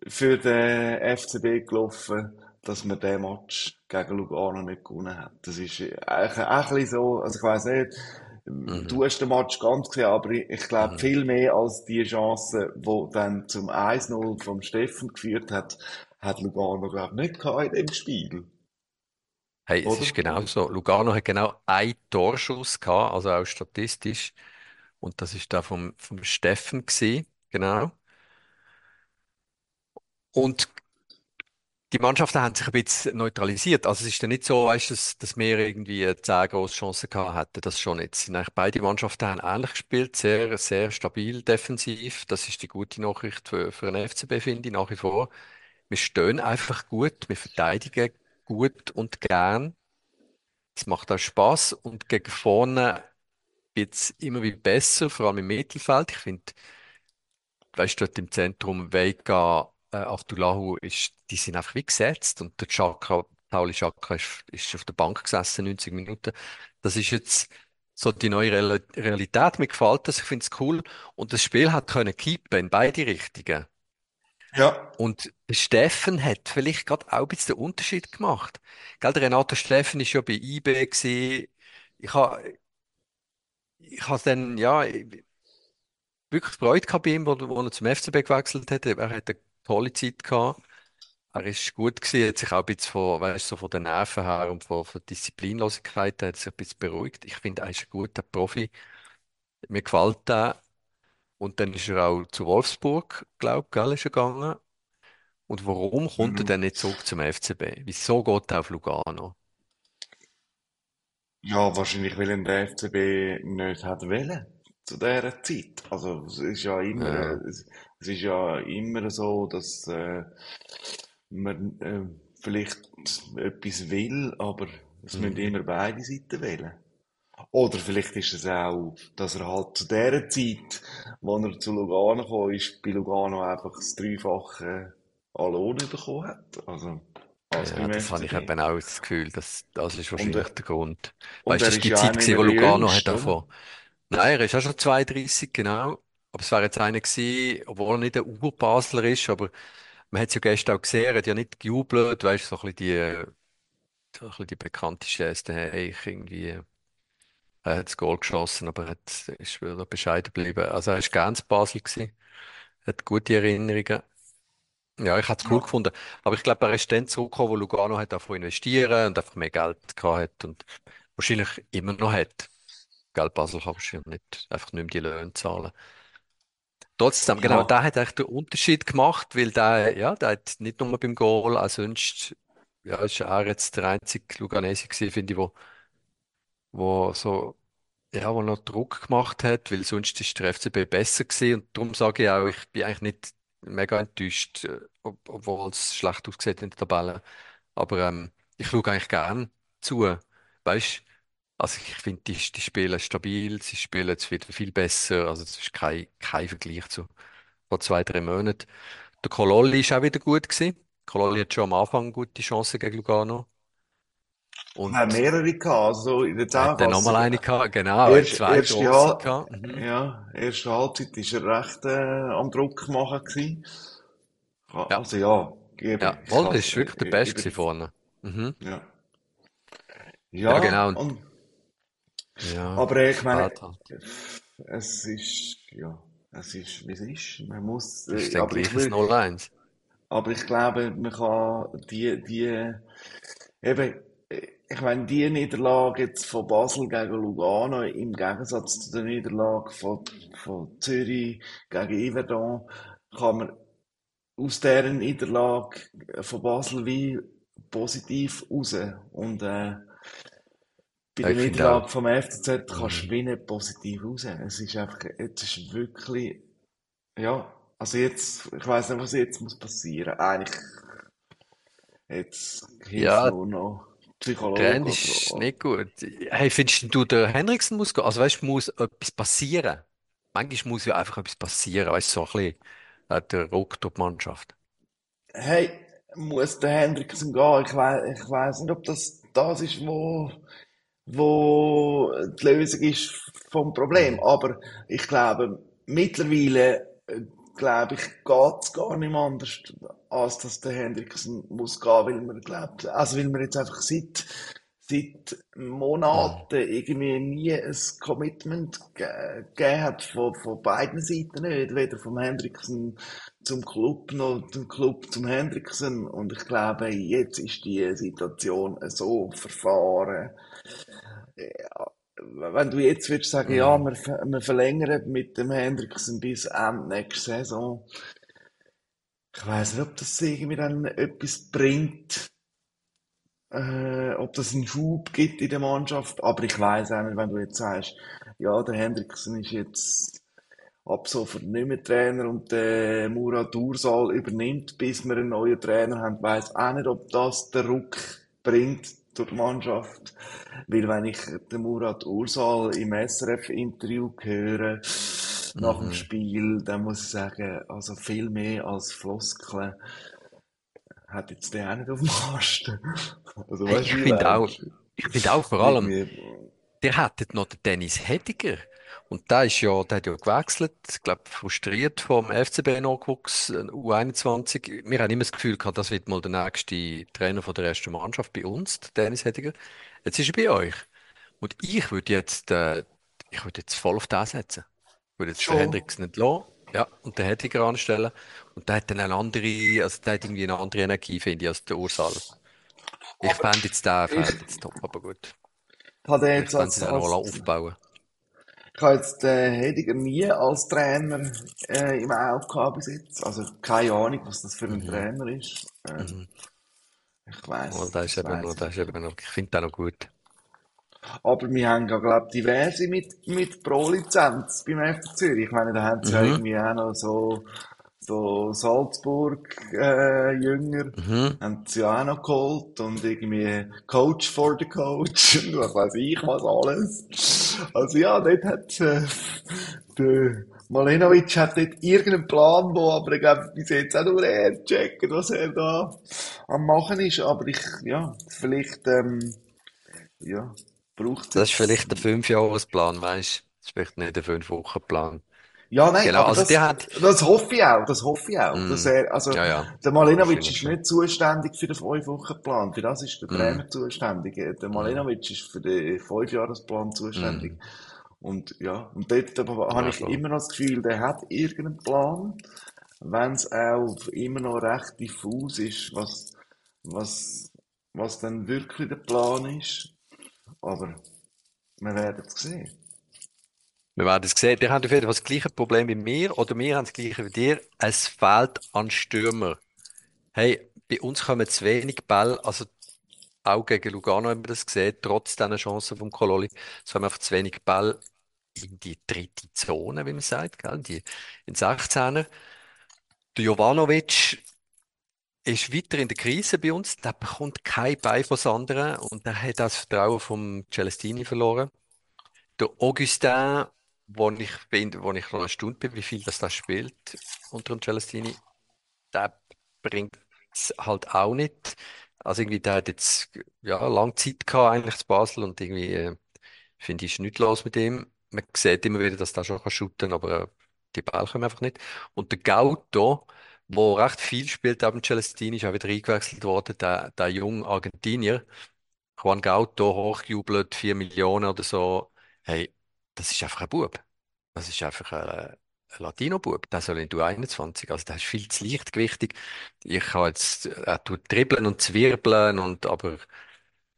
für den FCB gelaufen, dass man den Match gegen Lugano nicht gewonnen hat. Das ist eigentlich auch ein bisschen so, also ich weiss nicht, Mhm. Du hast den Match ganz gesehen, aber ich, glaube, mhm. viel mehr als die Chance, die dann zum 1-0 vom Steffen geführt hat, hat Lugano, glaube ich, nicht gehabt in dem Spiel. Hey, es ist genau so. Lugano hat genau einen Torschuss gehabt, also auch statistisch. Und das ist da vom, vom Steffen gewesen, genau. Und die Mannschaften haben sich ein bisschen neutralisiert. Also es ist ja nicht so, weißt, dass, dass wir irgendwie zehn große Chancen gehabt hätten. Das schon nicht. Sind beide Mannschaften haben ähnlich gespielt, sehr, sehr stabil defensiv. Das ist die gute Nachricht für, für den FCB, finde ich, nach wie vor. Wir stehen einfach gut, wir verteidigen gut und gern. Es macht auch Spaß und gegen vorne es immer wieder besser, vor allem im Mittelfeld. Ich finde, weißt du, dort im Zentrum Veiga, äh, Abdullahu, ist, die sind einfach wie gesetzt und der Chaka, Pauli Chaka ist, ist auf der Bank gesessen, 90 Minuten. Das ist jetzt so die neue Realität. Mir gefällt das, ich finde es cool. Und das Spiel hat können kippen in beide Richtungen. Ja. Und Steffen hat vielleicht gerade auch ein bisschen den Unterschied gemacht. Gell, der Renato Steffen ist ja bei IB gewesen. Ich habe, ich habe dann, ja, wirklich Freude gehabt bei ihm, wo, wo er zum FCB gewechselt hat. Er hat eine tolle Zeit gehabt. Er ist gut gewesen, hat sich auch ein bisschen von, weißt, so von den Nerven her und von, von Disziplinlosigkeit hat sich ein bisschen beruhigt. Ich finde, er ist ein guter Profi. Mir gefällt er. Und dann ist er auch zu Wolfsburg, glaube ich, gell, ist er gegangen. Und warum kommt er Mhm. dann nicht zurück zum FCB? Wieso geht er auf Lugano? Ja, wahrscheinlich, weil ihn der FCB nicht hat wollen. Zu dieser Zeit. Also, es ist ja immer, Ja, es, es ist ja immer so, dass, äh, man, äh, vielleicht etwas will, aber es müssen mhm. immer beide Seiten wählen. Oder vielleicht ist es auch, dass er halt zu der Zeit, wo er zu Lugano gekommen ist, bei Lugano einfach das Dreifache an Lohn bekommen hat. Also, als Ja, das habe ich eben auch das Gefühl, dass das ist Und, wahrscheinlich äh, der Grund. und Weißt du, er das war die auch Zeit, nicht gewesen, mehr wo der Lugano hat Jüngste, oder? davon. Nein, er ist auch schon 32, genau. Aber es wäre jetzt einer gewesen, obwohl er nicht ein Ur-Basler ist, aber man hat es ja gestern auch gesehen, er hat ja nicht gejubelt, weißt du, so ein bisschen die, so ein bisschen die bekannte Geste, hey, ich irgendwie, er hat das Goal geschossen, aber er hat, ist wieder bescheiden geblieben. Also er ist ganz Basel gewesen, hat gute Erinnerungen. Ja, ich hätte es cool Ja. gefunden. Aber ich glaube, er ist dann zurückgekommen, wo Lugano hat davon investieren und einfach mehr Geld gehabt hat und wahrscheinlich immer noch hat. Geld Basel kann wahrscheinlich nicht, einfach nicht mehr die Löhne zahlen. Trotzdem, genau, Ja. da hat echt den Unterschied gemacht, weil der, ja, der hat nicht nur beim Goal, auch sonst, ja, ist er jetzt der einzige Luganese gewesen, finde ich, wo, wo so, ja, wo noch Druck gemacht hat, weil sonst ist der FCB besser gewesen und darum sage ich auch, ich bin eigentlich nicht mega enttäuscht, äh, ob, obwohl es schlecht aussieht in der Tabelle. Aber ähm, ich schaue eigentlich gern zu, weißt? Also ich finde, die, die spielen stabil, sie spielen jetzt wieder viel besser, also es ist kein, kein Vergleich zu vor zwei, drei Monaten. Der Kololli ist auch wieder gut gewesen. Kololli hat schon am Anfang gute Chancen gegen Lugano. Und mehrere gehabt, also in der er hat dann nochmal Zusammenfassung. eine gehabt, genau, er Erst, zwei erste, Hal gehabt. Mhm. ja, erste Halbzeit ist er recht äh, am Druck machen gewesen. Ja, Also ja, ja, Woll kann ist wirklich der Beste vorne. Mhm. ja. Ja, Ja, genau. Und, und, ja, aber ich meine, halt. es ist, ja, es ist, wie es ist. Man muss, Das ist äh, aber ich will, 0-1. aber ich glaube, man kann die, die, eben, ich meine, die Niederlage jetzt von Basel gegen Lugano im Gegensatz zu der Niederlage von, von Zürich gegen Yverdon kann man aus dieser Niederlage von Basel wie positiv raus. Und äh, bei der Niederlage auch. vom FCZ kannst du Mhm. wie nicht positiv raus. Es ist einfach, jetzt ist wirklich, ja, also jetzt, ich weiß nicht, was jetzt muss passieren. Eigentlich, jetzt hilft Ja, nur noch Psychologe oder, ist nicht gut. Hey, findest du, der Henriksen muss gehen? Also, weißt du, muss etwas passieren. Manchmal muss ja einfach etwas passieren. Weißt du, so ein bisschen äh, der Ruck durch die Mannschaft. Hey, muss der Hendrickson gehen? Ich weiß, ich weiß nicht, ob das das ist, wo, wo die Lösung ist vom Problem. Aber ich glaube, mittlerweile, glaube ich, geht es gar nicht anders, als dass der Hendrickson muss gehen, weil man glaubt, also weil man jetzt einfach seit, seit Monaten irgendwie nie ein Commitment gegeben hat von, von beiden Seiten nicht, weder vom Hendrickson zum Club noch zum Club zum Hendrickson und ich glaube, jetzt ist die Situation so verfahren. Ja, wenn du jetzt würdest sagen, ja, wir, wir verlängern mit dem Hendrickson bis Ende nächste Saison, ich weiß nicht, ob das irgendwie dann etwas bringt äh, ob das einen Schub gibt in der Mannschaft. Aber ich weiß auch nicht, wenn du jetzt sagst, ja, der Hendrickson ist jetzt ab sofort nicht mehr Trainer und der Murat Ursal übernimmt, bis wir einen neuen Trainer haben, weiß auch nicht, ob das den Ruck bringt durch die Mannschaft. Weil wenn ich den Murat Ursal im SRF-Interview höre, nach dem mhm. Spiel, dann muss ich sagen, also viel mehr als Floskeln hat jetzt der auch nicht auf dem Kasten. Also, hey, ich finde auch, ich finde auch vor allem, der hat noch den Dennis Hediger. Und der ist ja, der hat ja gewechselt, ich glaube, frustriert vom FCB-Nachwuchs äh, U21. Wir haben immer das Gefühl gehabt, das wird mal der nächste Trainer von der ersten Mannschaft bei uns, der Dennis Hediger. Jetzt ist er bei euch. Und ich würde jetzt, äh, ich würde jetzt voll auf den setzen. Ich würde jetzt den Hendricks nicht lassen. Ja, und den Hediger anstellen. Und der hat dann eine andere, also der hat irgendwie eine andere Energie, finde ich, als der Ursal. Ich fände jetzt den, fände jetzt top, aber gut. Hat er jetzt ich als, als, aufbauen. Ich habe jetzt den Hediger nie als Trainer äh, im Auge gehabt bis jetzt. Also keine Ahnung, was das für ein mhm. Trainer ist. Äh, mhm. Ich weiß. Oh, das ist eben noch, das ist eben noch, ich finde den noch gut. Aber wir haben ja, glaube ich, diverse mit, mit Pro-Lizenz beim FC Zürich. Ich meine, da haben sie mhm. ja irgendwie auch noch so so Salzburg-Jünger, äh, mhm. haben sie auch noch geholt und irgendwie Coach for the Coach und was weiß ich was alles. Also ja, dort hat äh, der Malenovic hat dort irgendeinen Plan, wo aber ich glaube, bis jetzt auch nur er checkt, was er da am machen ist. Aber ich, ja, vielleicht, ähm, ja, braucht es. Das ist vielleicht der Fünfjahresplan, weißt du? Das ist vielleicht nicht der Fünf-Wochen-Plan. Ja, nein, genau, also das, der hat... das hoffe ich auch, das hoffe ich auch. Mm. Dass er, also, ja, ja. der Malenovic ist nicht zuständig für den Fünf-Wochen-Plan. Für das ist der mm. Trainer zuständig. Der mm. Malenovic ist für den Fünfjahresplan zuständig. Mm. Und, ja, und dort ja, habe ich immer noch das Gefühl, der hat irgendeinen Plan. Wenn es auch immer noch recht diffus ist, was, was, was dann wirklich der Plan ist. Aber wir werden es sehen. Wir werden es sehen. Ihr habt auf jeden Fall das gleiche Problem wie mir oder wir haben das gleiche wie dir. Es fehlt an Stürmer. Hey, bei uns kommen zu wenig Bälle, also auch gegen Lugano haben wir das gesehen, trotz dieser Chancen vom Kololi. Es haben einfach zu wenig Bälle in die dritte Zone, wie man sagt, gell? Die, in 16er. Der Jovanovic ist weiter in der Krise bei uns. Der bekommt kein Bein von anderen und der hat das Vertrauen vom Celestini verloren. Der Augustin wo ich bin, wo ich noch erstaunt bin, wie viel das da spielt unter dem Celestini, der bringt es halt auch nicht. Also irgendwie, der hat jetzt ja lange Zeit gehabt, eigentlich zu Basel und irgendwie äh, finde ich, ist nichts los mit ihm. Man sieht immer wieder, dass der schon kann aber äh, die Ball kommen einfach nicht. Und der Gauto, wo recht viel spielt, ab dem Celestini, ist auch wieder eingewechselt worden, der, der junge Argentinier. Juan Gauto, hochgejubelt, 4 Millionen oder so. Hey, das ist einfach ein Bub. Das ist einfach ein, ein Latino-Bub. Der soll in du 21. Also, der ist viel zu leichtgewichtig. Ich kann jetzt, er tut dribbeln und zwirbeln und, aber,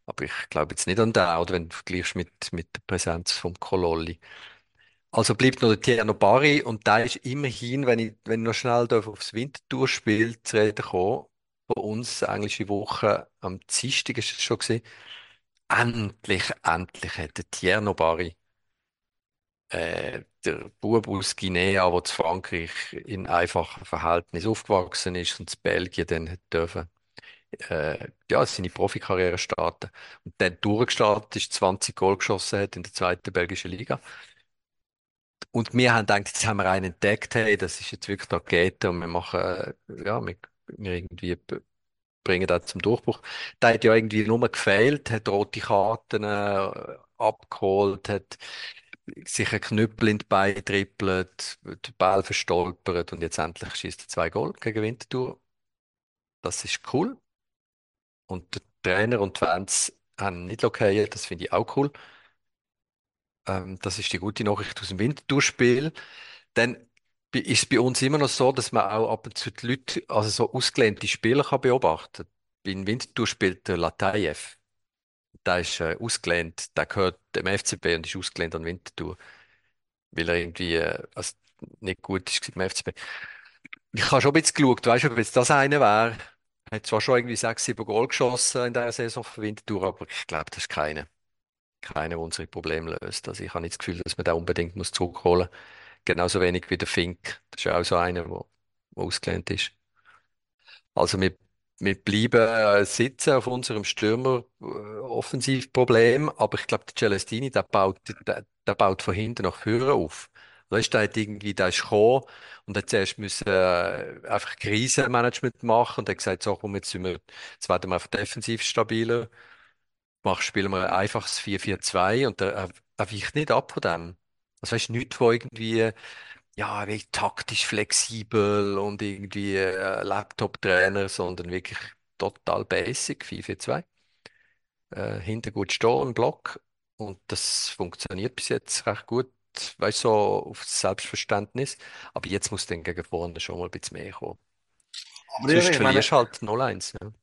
aber ich glaube jetzt nicht an den, oder wenn du vergleichst mit, mit der Präsenz vom Kololli. Also bleibt noch der Tierno Bari und da ist immerhin, wenn ich, wenn ich noch schnell aufs Wintertourspiel zu reden komme, bei uns englische Woche am Dienstag ist es schon gesehen, endlich, endlich hat der Tierno Bari äh, der Bub aus Guinea, der zu Frankreich in einfachen Verhältnissen aufgewachsen ist und zu Belgien dann dürfen, äh, ja, seine Profikarriere starten. Und dann durchgestartet ist, 20 Goal geschossen hat in der zweiten belgischen Liga. Und wir haben gedacht, jetzt haben wir einen entdeckt, hey, das ist jetzt wirklich Rakete und wir machen, äh, ja, wir, wir irgendwie bringen das zum Durchbruch. Der hat ja irgendwie nur gefehlt, hat rote Karten äh, abgeholt, hat sich ein Knüppel in die Beine trippelt, den Ball verstolpert und jetzt endlich schießt er zwei Goal gegen Winterthur. Das ist cool. Und der Trainer und die Fans haben nicht okay, das finde ich auch cool. Ähm, das ist die gute Nachricht aus dem Winterthur-Spiel. Dann ist es bei uns immer noch so, dass man auch ab und zu die Leute, also so ausgelehnte Spieler kann beobachten. Beim Winterthur spielt der Latayev. Der ist äh, ausgelehnt, der gehört dem FCB und ist ausgelehnt an Winterthur, weil er irgendwie äh, also nicht gut ist beim FCB. Ich habe schon ein bisschen geschaut, weißt du, ob jetzt das einer wäre. Er hat zwar schon irgendwie sechs, sieben Goal geschossen in dieser Saison für Winterthur, aber ich glaube, das ist keiner. Keiner, der unsere Probleme löst. Also ich habe nicht das Gefühl, dass man den unbedingt muss zurückholen muss. Genauso wenig wie der Fink. Das ist ja auch so einer, der ausgelehnt ist. Also wir, wir bleiben äh, sitzen auf unserem Stürmer-Offensivproblem, aber ich glaube, der Celestini, der baut, der, der baut von hinten nach vorne auf. Weißt der hat irgendwie, der ist gekommen und hat zuerst müssen, äh, einfach Krisenmanagement machen und hat gesagt, so, komm, jetzt sind wir, jetzt werden wir einfach defensiv stabiler. Mach, spielen wir ein einfaches 4-4-2 und er, er, er weicht nicht ab von dem. Also weißt nichts, wo irgendwie, ja, wie taktisch flexibel und irgendwie äh, Laptop-Trainer, sondern wirklich total basic 4-4-2. Äh, hinten gut stehen im Block und das funktioniert bis jetzt recht gut. Weißt du, so auf Selbstverständnis. Aber jetzt muss dann gegen vorne schon mal ein bisschen mehr kommen. Aber Sonst ich meine, verlierst halt 0-1. Ja.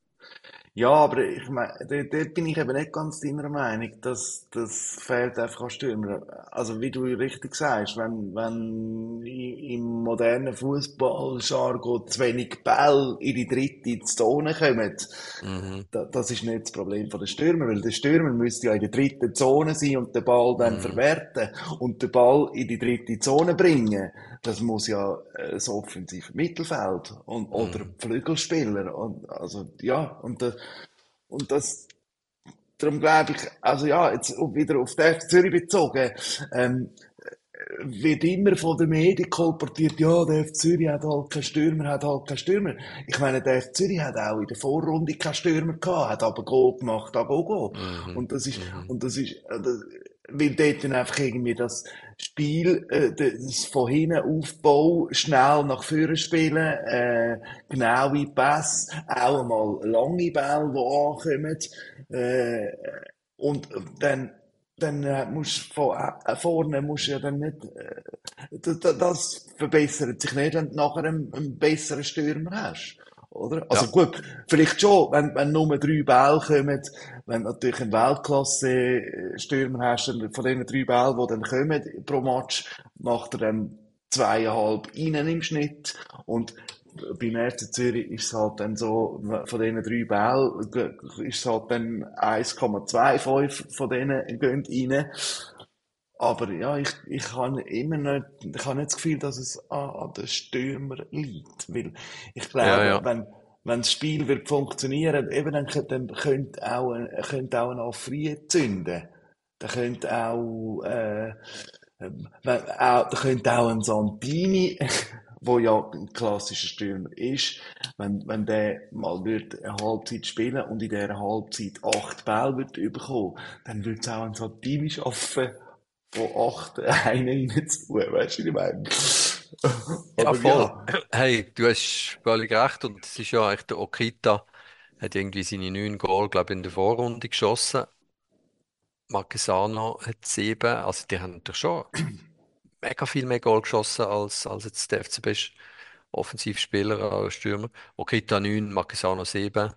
Ja, aber ich meine, dort, dort bin ich eben nicht ganz deiner Meinung, dass das fehlt einfach an Stürmer. Also wie du richtig sagst, wenn, wenn im modernen Fußball-Jargon zu wenig Bälle in die dritte Zone kommen, Mhm. da, das ist nicht das Problem von der Stürmer, weil der Stürmer müsste ja in der dritten Zone sein und den Ball dann Mhm. verwerten und den Ball in die dritte Zone bringen. Das muss ja äh, das offensive Mittelfeld und, oder Mhm. Flügelspieler und also ja und das, und das darum glaube ich also ja jetzt wieder auf FC Zürich bezogen ähm, wird immer von den Medien kolportiert, ja, der FC Zürich hat halt keinen Stürmer, hat halt keinen Stürmer. Ich meine, der FC Zürich hat auch in der Vorrunde keinen Stürmer gehabt, hat aber Goal gemacht, an Goal. Mhm. Und das ist, Mhm. und das ist, äh, das, weil dort dann einfach irgendwie das Spiel, äh, das von hinten Aufbau, schnell nach vorne spielen, äh, genaue Pässe, auch einmal lange Bälle, die ankommen, äh, und dann dann äh, musst von äh, vorne musst ja dann nicht, äh, das, das verbessert sich nicht, wenn du nachher einen, einen besseren Stürmer hast. Oder? Also Ja. gut, vielleicht schon, wenn, wenn nur drei Bälle kommen, wenn du natürlich einen Weltklasse-Stürmer hast, von diesen drei Bällen, die dann kommen pro Match, macht er dann zweieinhalb innen im Schnitt. Und beim FC Zürich ist es halt dann so, von diesen drei Bällen ist es halt dann 1,25 von denen gehen rein. Aber ja, ich, ich habe immer nicht, ich habe nicht das Gefühl, dass es an, an den Stürmer liegt. Weil ich Ja, glaube, ja. wenn, wenn das Spiel wird funktionieren, eben dann, dann könnte auch, könnte auch ein Afri zünden. Dann könnte auch, äh, ähm, wenn, auch, da könnte auch ein Santini, wo ja ein klassischer Stürmer ist, wenn, wenn der mal wird eine Halbzeit spielen und in dieser Halbzeit acht Bälle wird bekommen, dann wird es auch ein Santini schaffen, von acht einen reinzutun. Weißt du, wie ich meine? Ja, voll. ja. Hey, du hast völlig recht und es ist ja eigentlich der Okita, hat irgendwie seine neun Goal, glaube ich, in der Vorrunde geschossen. Marquesano hat sieben, also die haben natürlich schon mega viel mehr Goal geschossen als, als jetzt der FCB ist. Offensivspieler, als Stürmer. Okita neun, Marquesano sieben.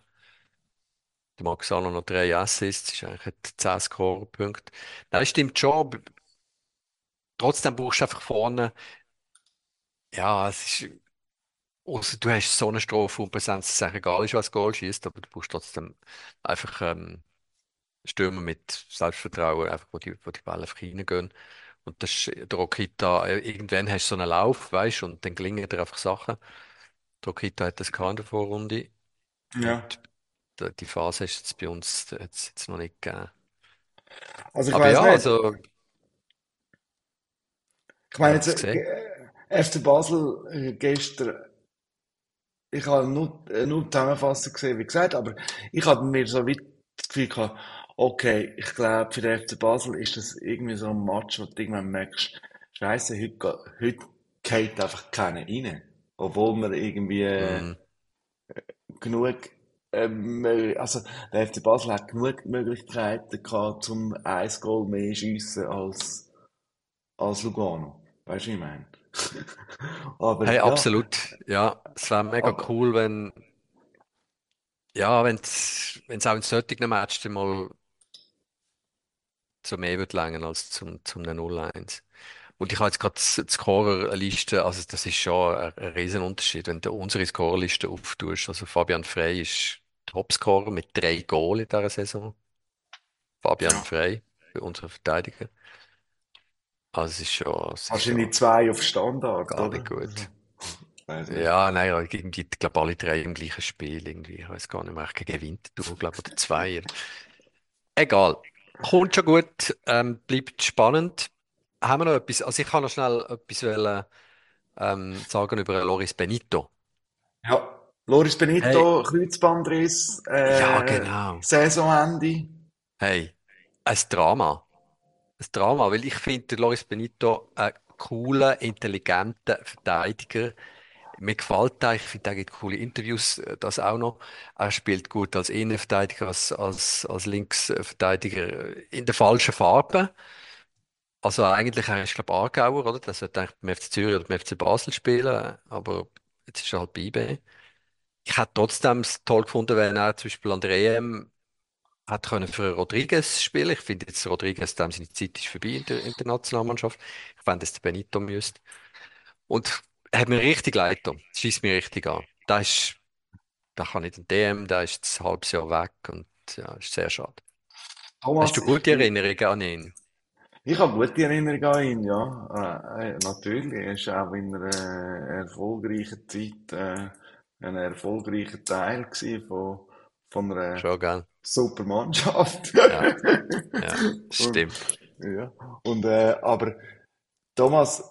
Der Marquesano noch drei Assists, ist eigentlich hat zehn Scorepunkte. Nein, stimmt schon. Trotzdem brauchst du einfach vorne, ja, es ist, Ausser du hast so eine Strafraumпräsenz, dass es eigentlich egal ist, was Goal schießt, aber du brauchst trotzdem einfach ähm, Stürmer mit Selbstvertrauen, einfach, wo die, wo die Bälle einfach reingehen. Und das ist der Okita, äh, irgendwann hast du so einen Lauf, weißt du, und dann gelingen dir einfach Sachen. Der Okita hat das gehabt in der Vorrunde Ja. und die, Phase ist jetzt bei uns jetzt, jetzt noch nicht gegeben. Also ich Aber weiß ja, nicht. also, Ich meine jetzt, gesehen. äh, FC Basel äh, gestern, ich habe nur, äh, nur die Zusammenfassung gesehen, wie gesagt, aber ich habe mir so wie das Gefühl gehabt, okay, ich glaube, für den FC Basel ist das irgendwie so ein Match, wo du irgendwann merkst, Scheiße, heute, heute geht einfach keiner rein. Obwohl wir irgendwie Mhm. genug ähm, äh, also der FC Basel hat genug Möglichkeiten gehabt, zum ein Goal mehr schiessen als, als Lugano. Weißt du, ich meine? Aber Hey, ja, absolut. Ja, es wäre mega aber cool, wenn, ja, wenn es auch in solchen Matches mal zu mehr wird langen als zum, zum 0-1. Und ich habe jetzt gerade die Scorerliste, also das ist schon ein, ein Riesenunterschied, wenn du unsere Scorerliste auftust. Also Fabian Frey ist Topscorer mit drei Goal in dieser Saison. Fabian ja, Frey, für unsere Verteidiger. Also es ist schon, es ist wahrscheinlich schon zwei auf Standard, gar nicht oder? Also, gut. nicht. Ja, nein, ja, irgendwie, ich glaube alle drei im gleichen Spiel irgendwie. Ich weiß gar nicht mehr, gegen Winterthur, glaube ich, oder zwei. Egal. Kommt schon gut, ähm, bleibt spannend. Haben wir noch etwas? Also ich kann noch schnell etwas wollen, ähm, sagen über Loris Benito. Ja, Loris Hey, Benito, Kreuzbandriss, ja, äh, genau. Saisonende. Hey, ein Drama. Ein Drama, weil ich finde, Loris Benito ein cooler, intelligenter Verteidiger. Mir gefällt er, ich finde, er gibt coole Interviews, äh, das auch noch. Er spielt gut als Innenverteidiger, als, als, als Linksverteidiger in der falschen Farbe. Also eigentlich, er ist, glaube ich, Aargauer, oder? Der sollte eigentlich beim FC Zürich oder beim FC Basel spielen, aber jetzt ist er halt bei IB. Ich hätte trotzdem es toll gefunden, wenn er zum Beispiel an der EM hat können für Rodriguez spielen. Ich finde jetzt Rodriguez, dem seine Zeit ist vorbei in der, in der Nationalmannschaft. Ich fände, dass der Benito müsste. Und er hat mir richtig leid getan. Schießt mir richtig an. Da ist, da kann nicht ein DM, da ist ein halbes Jahr weg und ja, ist sehr schade. Hast Thomas, du ich gute Erinnerungen an ihn? ich habe gute Erinnerungen an ihn, ja. Äh, äh, natürlich, er ist auch in einer äh, erfolgreichen Zeit äh, ein erfolgreicher Teil von, von einer Schon, gell? Super Mannschaft. Ja, ja, Und, stimmt. ja, und, äh, aber Thomas,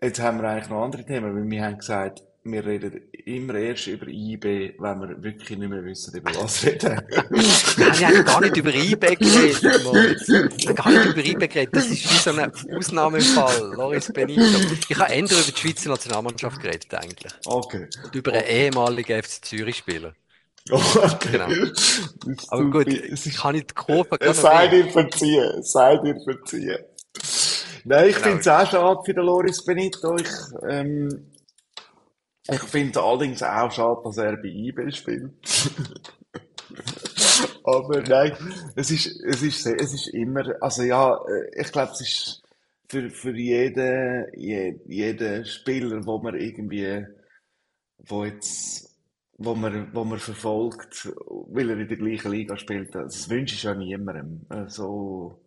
jetzt haben wir eigentlich noch andere Themen, weil wir haben gesagt, wir reden immer erst über IB, wenn wir wirklich nicht mehr wissen, über was reden. Wir haben gar nicht über IB geredet, Moritz. Gar nicht über IB geredet. Das ist wie so ein Ausnahmefall. Loris Benito. Ich habe eher über die Schweizer Nationalmannschaft geredet, eigentlich. Okay, Und über einen okay. ehemaligen FC Zürich-Spieler. Okay, Genau. Aber gut, ich kann nicht die Kurve es sei dir verziehen, es sei dir verziehen. Nein, ich Genau. finde es auch schade für den Loris Benito. Ich, ähm, ich finde allerdings auch schade, dass er bei IB spielt. Aber nein, es ist, es ist, es ist immer, also ja, äh, ich glaube, es ist für, für jeden, je- jeden Spieler, wo man irgendwie, wo jetzt, wo man, wo man verfolgt, weil er in der gleichen Liga spielt, das wünsche ich ja niemandem. Also,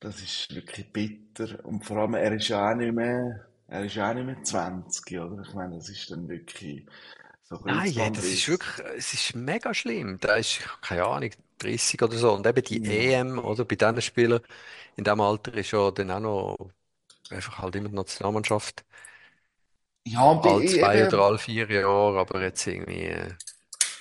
das ist wirklich bitter. Und vor allem, er ist ja auch nicht mehr, er ist ja auch nicht mehr 20, oder? Ich meine, das ist dann wirklich so Nein, ja, das ist wirklich, es ist mega schlimm. Da ist, keine Ahnung, 30 oder so. Und eben die Ja. EM, oder bei diesen Spielern in diesem Alter ist ja dann auch noch einfach halt immer die Nationalmannschaft. Ja, Alle zwei oder alle vier Jahre, aber jetzt irgendwie äh,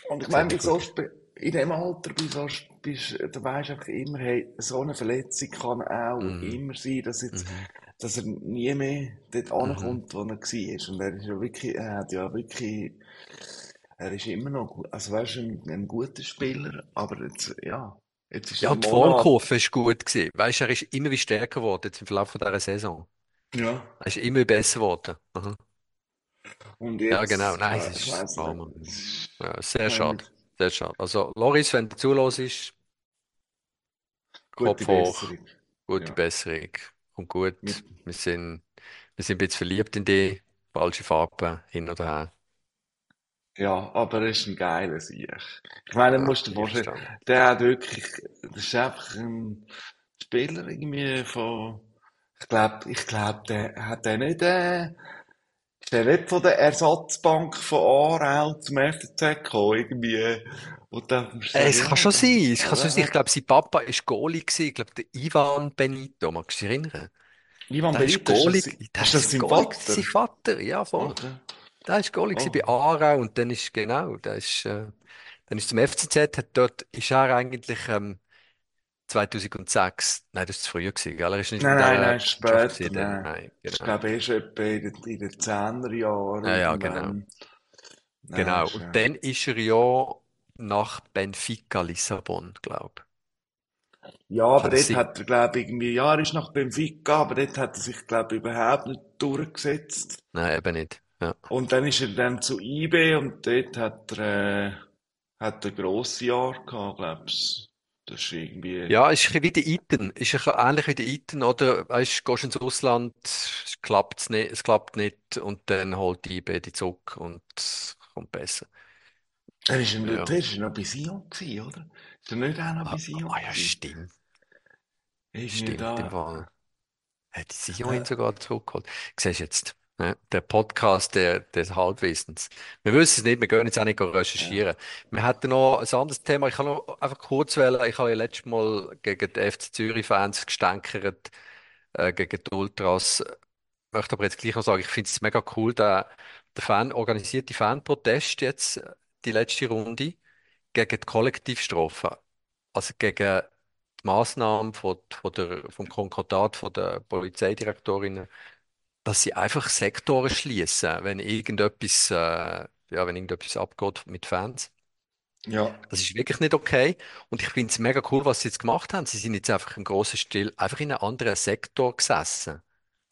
und ich meine, so. Sp- in dem Alter, bei so, Sp- bist, da weisst du einfach immer, hey, so eine Verletzung kann auch Mhm. immer sein, dass jetzt, Mhm. dass er nie mehr dort Mhm. ankommt, wo er war. Und er ist ja wirklich, er hat ja wirklich, er ist immer noch, gut- also weißt du, ein, ein guter Spieler, aber jetzt, ja, jetzt ist Ja, die Monat, Formkurve ist gut gewesen. Weißt du, er ist immer wie stärker geworden jetzt im Verlauf dieser Saison. ja, Er ist immer besser geworden. Aha. Und Ja, genau. jetzt, Nein, ich, es ist ist, Ja, sehr schade. Sehr schade. Also, Loris, wenn du zuhörst, ist gute Kopf hoch, Besserung, gute ja. Besserung. Kommt gut. Wir, Wir sind, wir sind ein bisschen verliebt in die falsche Farbe hin oder her. Ja, aber er ist ein geiler Sieg. Ich meine, du Ja, musst dir vorstellen, der hat wirklich, das ist einfach ein Spieler irgendwie von, ich glaube, ich glaube, der hat der nicht, äh, der nicht von der Ersatzbank von Aarau zum FCZ gekommen, irgendwie, Äh, Es kann schon sein. Es kann schon sein. Ich glaube, sein Papa war Goalie gewesen. Ich glaube, der Ivan Benito. Magst du dich erinnern? Ivan Der ist Benito, ist Goalie, das, der ist das sein Goalie gewesen, sein Vater? Vater. Ja, voll. Okay. Der ist Goalie gewesen bei Oh, Aarau und dann ist, genau, der ist, äh, dann ist zum FCZ, hat dort, ist er eigentlich, ähm, 2006, nein, das ist zu früh gewesen, gell? Er ist nicht nein, in nein, nein, dann, nein. nein, Ich genau. glaube, erst etwa in den, in den 10er Jahren Ja, ja, genau. irgendwann, Ah, Genau. ist, Und ja. dann ist er ja nach Benfica Lissabon, glaube Ja, ich. aber Kann das dort hat er, glaube ich, irgendwie, ja, er ist nach Benfica, aber dort hat er sich, glaube ich, überhaupt nicht durchgesetzt. Nein, eben nicht. Ja. Und dann ist er dann zu IB und dort hat er, äh, hat er grosse Jahre gehabt, glaub's. Das ist irgendwie, Ja, ist ein bisschen wie der Iten. Ist ein bisschen ähnlich wie der Iten, oder? Weißt, gehst ins Ausland, es klappt's nicht, es klappt nicht, und dann holt die IB die zurück und es kommt besser. er ist, er, Ja. der ist er noch bei Sion gewesen, oder? Ist er nicht auch noch bei Ah, Sion ah ja, gewesen? stimmt. Irgendwie Stimmt, im da, Fall. Hat die Sion ihn äh, sogar zurückgeholt. Siehst du jetzt, ne? Der Podcast der, des Halbwissens. Wir wissen es nicht, wir gehen jetzt auch nicht ja. recherchieren. Wir hatten noch ein anderes Thema. Ich kann noch einfach kurz wählen. Ich habe ja letztes Mal gegen die FC Zürich-Fans gestänkert, äh, gegen die Ultras. Ich möchte aber jetzt gleich noch sagen, ich finde es mega cool, der, der Fan, organisierte Fanprotest jetzt, die letzte Runde, gegen die Kollektivstrafe. Also gegen die Massnahmen von, von der, vom Konkordat von der Polizeidirektorin, dass sie einfach Sektoren schließen, wenn irgendetwas, äh, ja, wenn irgendetwas abgeht mit Fans. Ja. Das ist wirklich nicht okay. Und ich finde es mega cool, was sie jetzt gemacht haben. Sie sind jetzt einfach im grossen Stil einfach in einem anderen Sektor gesessen.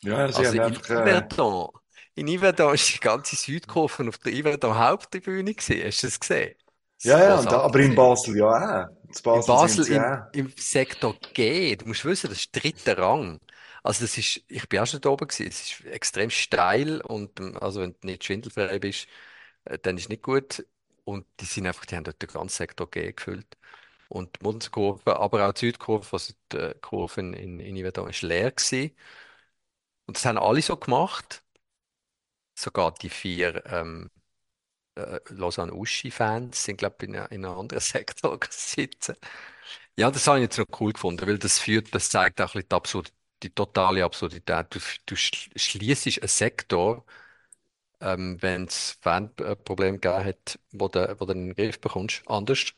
Ja, sie Also haben in einfach, äh, Yverdon. In Yverdon ist die ganze Südkurve auf der Yverdon Haupttribüne gewesen. Hast du das gesehen? Das ja, ja, da, aber in. Basel ja auch. In In Basel sind Basel im, im Sektor G, du musst wissen, das ist dritter Rang. Also das ist, ich bin auch schon da oben gewesen. Es ist extrem steil und ähm, also wenn du nicht schwindelfrei bist, äh, dann ist nicht gut. Und die sind einfach, die haben dort den ganzen Sektor G gefüllt. Und die Mundkurve, aber auch die Südkurve, also die äh, Kurve in, in, in Yverdon leer gewesen. Und das haben alle so gemacht. Sogar die vier ähm, äh, Lausanne-Uschi-Fans sind, glaube ich, in, in einem anderen Sektor sitzen. Ja, das habe ich jetzt noch cool gefunden, weil das führt, das zeigt auch ein bisschen die Absurd, die totale Absurdität. Du, du schl- schließt einen Sektor, ähm, wenn es Fanprobleme gegeben hat, wo du, wo du in den Griff bekommst, anders.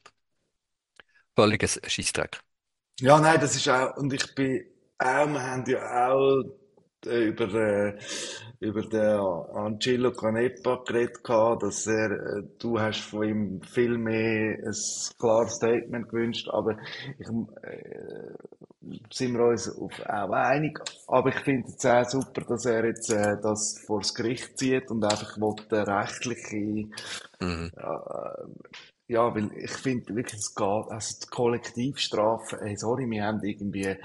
Völliges Scheissdreck. Ja, nein, das ist auch, und ich bin auch, wir haben ja auch über, äh, über den Angelo Canepa geredet dass er, äh, du hast von ihm viel mehr ein klares Statement gewünscht, aber ich, äh, sind wir uns auf, auch einig. Aber ich finde es auch super, dass er jetzt äh, das vor das Gericht zieht und einfach will, äh, rechtliche Mhm. ja, weil ich finde wirklich, es geht, also die Kollektivstrafe, ey, sorry, wir haben irgendwie,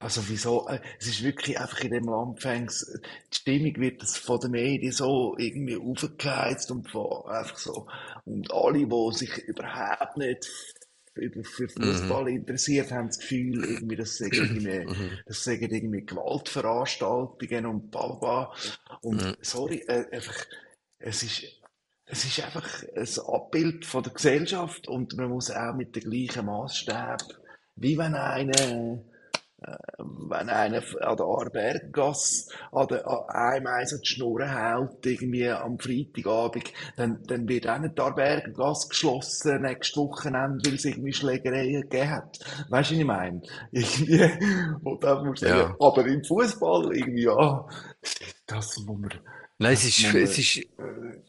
also wieso, äh, es ist wirklich einfach in dem Land fängt's, die Stimmung wird das von den Medien so irgendwie aufgeheizt und von, einfach so, und alle, die sich überhaupt nicht für Mhm. Fußball interessiert, haben das Gefühl, irgendwie, das sind irgendwie, Mhm. das sind irgendwie Gewaltveranstaltungen und bla bla. Und Mhm. sorry, äh, einfach, es ist, es ist einfach ein Abbild von der Gesellschaft und man muss auch mit den gleichen Maßstab, wie wenn einer, wenn einer an der Aarberggasse an, der, an die Schnur haut, irgendwie am Freitagabend, dann, dann wird auch nicht die Aarberggasse geschlossen nächstes Wochenende, weil es irgendwie Schlägereien gegeben hat. Weißt du, was ich meine? Irgendwie, und dann muss ich sagen, Ja. aber im Fußball irgendwie, ja, das muss man, Nein, es das ist, muss es man, ist, äh,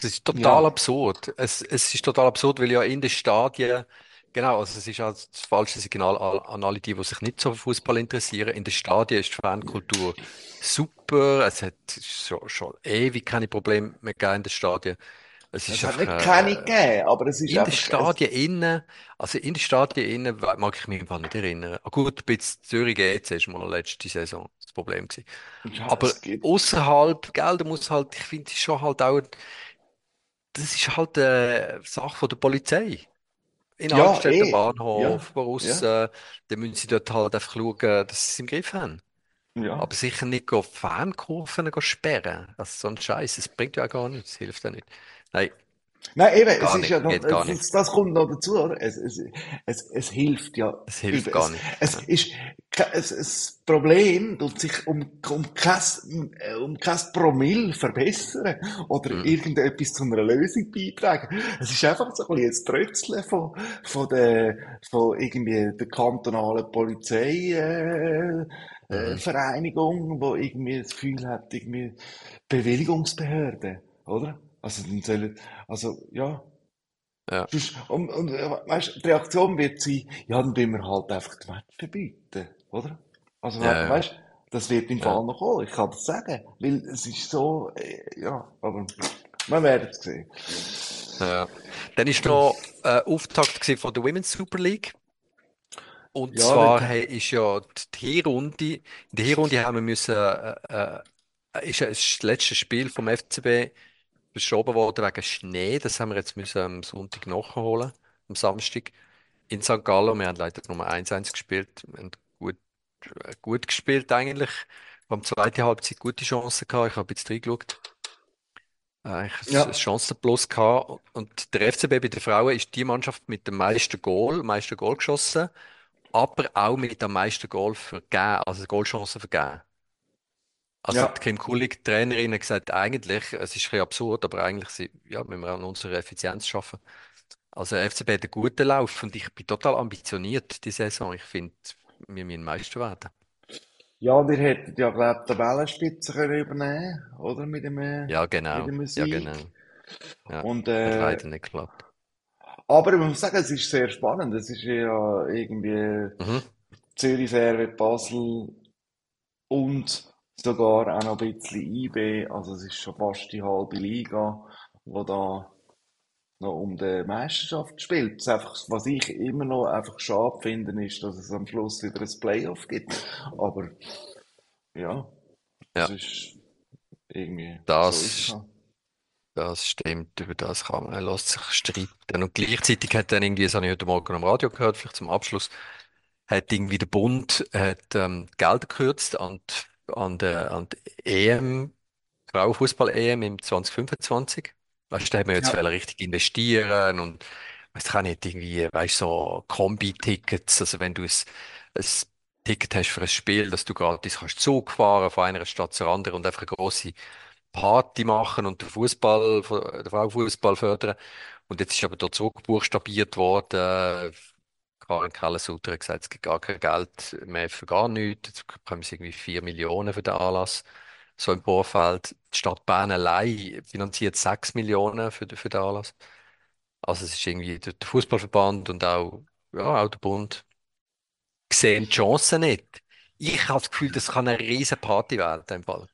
Das ist total ja. absurd. Es, es ist total absurd, weil ja in den Stadien, genau, also es ist auch das falsche Signal an alle die, die sich nicht so für Fußball interessieren. In den Stadien ist die Fankultur super. Es hat schon, schon ewig keine Probleme mehr gegeben in den Stadien. Es Es ist hat einfach, nicht keine äh, gegeben, aber es ist in den einfach, es, Stadien innen, also in den Stadien innen mag ich mich Fall nicht erinnern. Ah, Gut, bei Zürich GC ist mal letzte Saison das Problem gewesen. ja, Aber außerhalb, gell, da muss halt, ich finde, es ist schon halt auch das ist halt eine Sache von der Polizei. In ja, Altstädter eh, Bahnhof, ja, voraus, ja, äh, dann müssen sie dort halt einfach schauen, dass sie es im Griff haben. ja. Aber sicher nicht go Fankurven go sperren. Das ist so ein Scheiß. Das bringt ja auch gar nichts. Das hilft ja nicht. Nein, Nein, eben, es ist ja noch, das, das kommt noch dazu, oder? Es, es, es, es hilft ja, Das hilft gar es, nicht. es Ja. ist, es, das Problem tut sich um, um kein, um kein Promille verbessern oder Mhm. irgendetwas zu einer Lösung beitragen. Es ist einfach so ein bisschen ein Trötzchen von, von der, von irgendwie der kantonalen Polizei, äh, äh, Mhm. Vereinigung, wo irgendwie das Gefühl hat, irgendwie Bewilligungsbehörde, oder? Also, dann sollen, also, ja. Ja. Und, und, äh, weißt, die Reaktion wird sein, ja, dann tun wir halt einfach die Match verbieten, oder? Also, Ja, ja. weißt, das wird im Ja. Fall noch kommen, ich kann das sagen, weil es ist so, äh, ja, aber wir werden es sehen. Ja. Dann ist noch äh, Auftakt von der Women's Super League. Und Ja, zwar hey, ist ja die Hinrunde, in der Hinrunde haben wir müssen, äh, äh, ist ja das letzte Spiel vom FCB verschoben worden wegen Schnee. Das haben wir jetzt müssen am Sonntag nachholen, am Samstag in St. Gallen. Wir haben leider Nummer 1-1 gespielt. Wir haben gut, äh, gut gespielt eigentlich. Wir haben zweite Halbzeit gute Chancen gehabt. Ich habe jetzt reingeschaut. Äh, Eigentlich Ja. ein Chancenplus gehabt. Und der FCB bei den Frauen ist die Mannschaft mit dem meisten Goal, meisten Goal geschossen, aber auch mit dem meisten Goal vergeben, also Goalchancen vergeben. Also Ja. die Kim Kulig, die Trainerin, hat gesagt, eigentlich, es ist ein bisschen absurd, aber eigentlich ja, müssen wir an unserer Effizienz schaffen. Also FCB hat einen guten Lauf und ich bin total ambitioniert die Saison. Ich finde, wir müssen Meister werden. Ja, ihr hättet ja, glaube ich, die Tabellenspitze können übernehmen, oder? Mit dem, äh, Ja, genau. mit dem Ja, genau. Ja, Und, hat äh, leider nicht geklappt. aber ich muss sagen, es ist sehr spannend. Es ist ja irgendwie Mhm. Zürich, Servet, Basel und sogar auch noch ein bisschen IB. Also es ist schon fast die halbe Liga, wo da noch um die Meisterschaft spielt. Das einfach, was ich immer noch einfach schade finde, ist, dass es am Schluss wieder ein Playoff gibt. Aber ja, Ja. es ist irgendwie Das- so halt. Das stimmt, über das kann man, lässt sich streiten. Und gleichzeitig hat dann irgendwie, das habe ich heute Morgen am Radio gehört, vielleicht zum Abschluss, hat irgendwie der Bund hat, ähm, Gelder gekürzt an, die- an der, an die EM, Frauenfußball-EM im 2025. Weißt du, da haben wir jetzt Ja. wollen richtig investieren und weiß ich auch nicht, irgendwie, weißt du, so Kombi-Tickets, also wenn du ein, ein Ticket hast für ein Spiel, dass du gratis kannst Zug fahren von einer Stadt zur anderen und einfach eine grosse Party machen und den Fußball, den Frauenfußball fördern. Und jetzt ist aber da zurückbuchstabiert worden. Karin Keller-Sutter hat gesagt, es gibt gar kein Geld mehr für gar nichts. Jetzt bekommen sie irgendwie vier Millionen für den Anlass. So im Vorfeld. Die Stadt Bern allein finanziert sechs Millionen für, den- für den Anlass. Also es ist irgendwie der, Fußballverband und auch, ja, auch der Bund sehen die Chancen nicht. Ich habe das Gefühl, das kann eine riesen Party werden im Fall.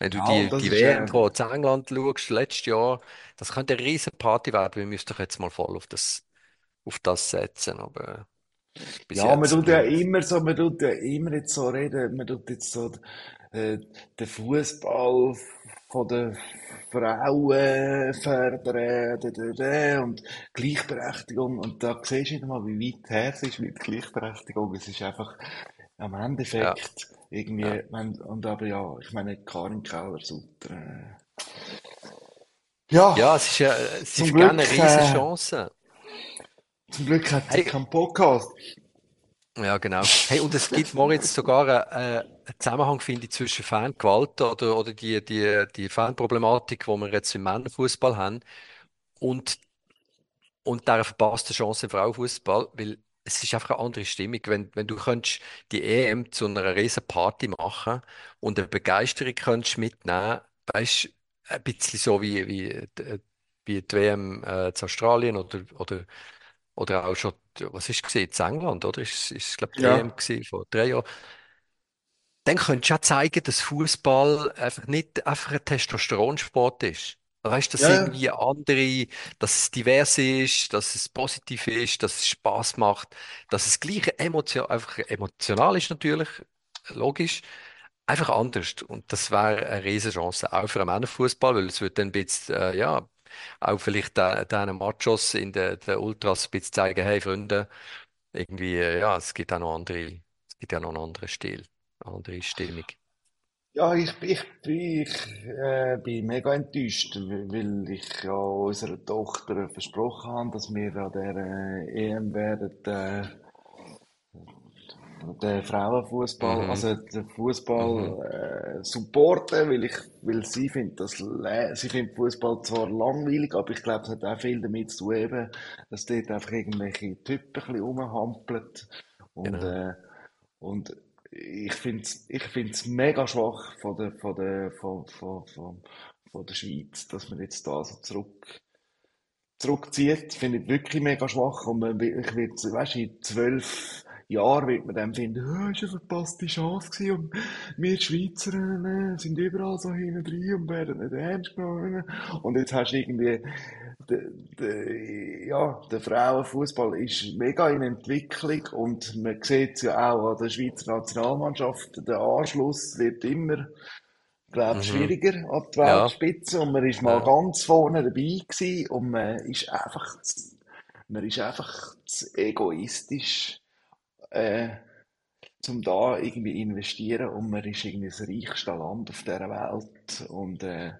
Wenn du Ja, die, die WM äh, von zu England schaust, letztes Jahr, das könnte eine riesen Party werden. Wir müssen doch jetzt mal voll auf das, auf das setzen. Aber bis Ja, man tut ja immer so, man tut ja immer jetzt so reden, man tut jetzt so äh, den Fußball von den Frauen fördern und Gleichberechtigung und da siehst du nicht mal, wie weit her es ist mit Gleichberechtigung. Es ist einfach am Endeffekt irgendwie, Ja. wenn, und aber ja, ich meine Karin Keller-Sutter. Äh, ja, Ja, es ist ja, es ist gerne eine Glück, riesen äh, Chance. Zum Glück hat sie Hey. keinen Podcast. Ja, genau. Hey, und es gibt Moritz sogar einen, äh, einen Zusammenhang, finde ich, zwischen Fangewalt oder, oder die, die, die Fanproblematik, die wir jetzt im Männerfußball haben, und, und dieser verpassten Chance im Frauenfußball, weil es ist einfach eine andere Stimmung. Wenn, wenn du könntest die EM zu einer riesen Party machen und eine Begeisterung könntest mitnehmen, weißt ein bisschen so wie, wie, die- wie die WM äh, zu Australien oder, oder oder auch schon, was ist es, in England, oder? Ist, ist glaube die Ja. EM gewesen, vor drei Jahren. Dann könntest du auch zeigen, dass Fußball einfach nicht einfach ein Testosteronsport ist. Weißt du, dass Ja, irgendwie andere, dass es divers ist, dass es positiv ist, dass es Spaß macht, dass es gleich emotion, einfach emotional ist natürlich, logisch, einfach anders. Und das wäre eine Riesenchance, auch für den Männerfußball, weil es wird dann ein bisschen, äh, ja, auch vielleicht de- diesen Machos in den, den Ultras ein bisschen zeigen, hey Freunde, irgendwie, ja, es gibt auch noch andere, es gibt ja noch einen anderen Stil, eine andere Stimmung. Ja, ich, ich, ich äh, bin mega enttäuscht, weil ich ja unserer Tochter versprochen habe, dass wir an der äh, EM werden äh, den Frauenfußball, Mhm. also den Fußball äh, supporten, weil ich, weil sie findet das, sie findet Fußball zwar langweilig, aber ich glaube, es hat auch viel damit zu tun, eben, dass dort einfach irgendwelche Typen ein rumhampeln und Genau. äh, und ich finde es ich find's mega schwach von der, von der, von, von, von, von der Schweiz, dass man jetzt da so zurück, zurückzieht. Finde ich wirklich mega schwach. Und man, ich wird, weißt du, in zwölf Jahren wird man dann finden, oh, ist eine verpasste Chance gewesen und wir Schweizer äh, sind überall so hinten drin und werden nicht ernst genommen. Und jetzt hast du irgendwie, de, de, ja, der Frauenfußball ist mega in Entwicklung und man sieht es ja auch an der Schweizer Nationalmannschaft, der Anschluss wird immer glaube Mhm. schwieriger an die Ja, Weltspitze und man ist mal ja. ganz vorne dabei gewesen und man ist einfach, zu- man ist einfach egoistisch, äh, zum da irgendwie investieren und man ist irgendwie das reichste Land auf dieser Welt und äh,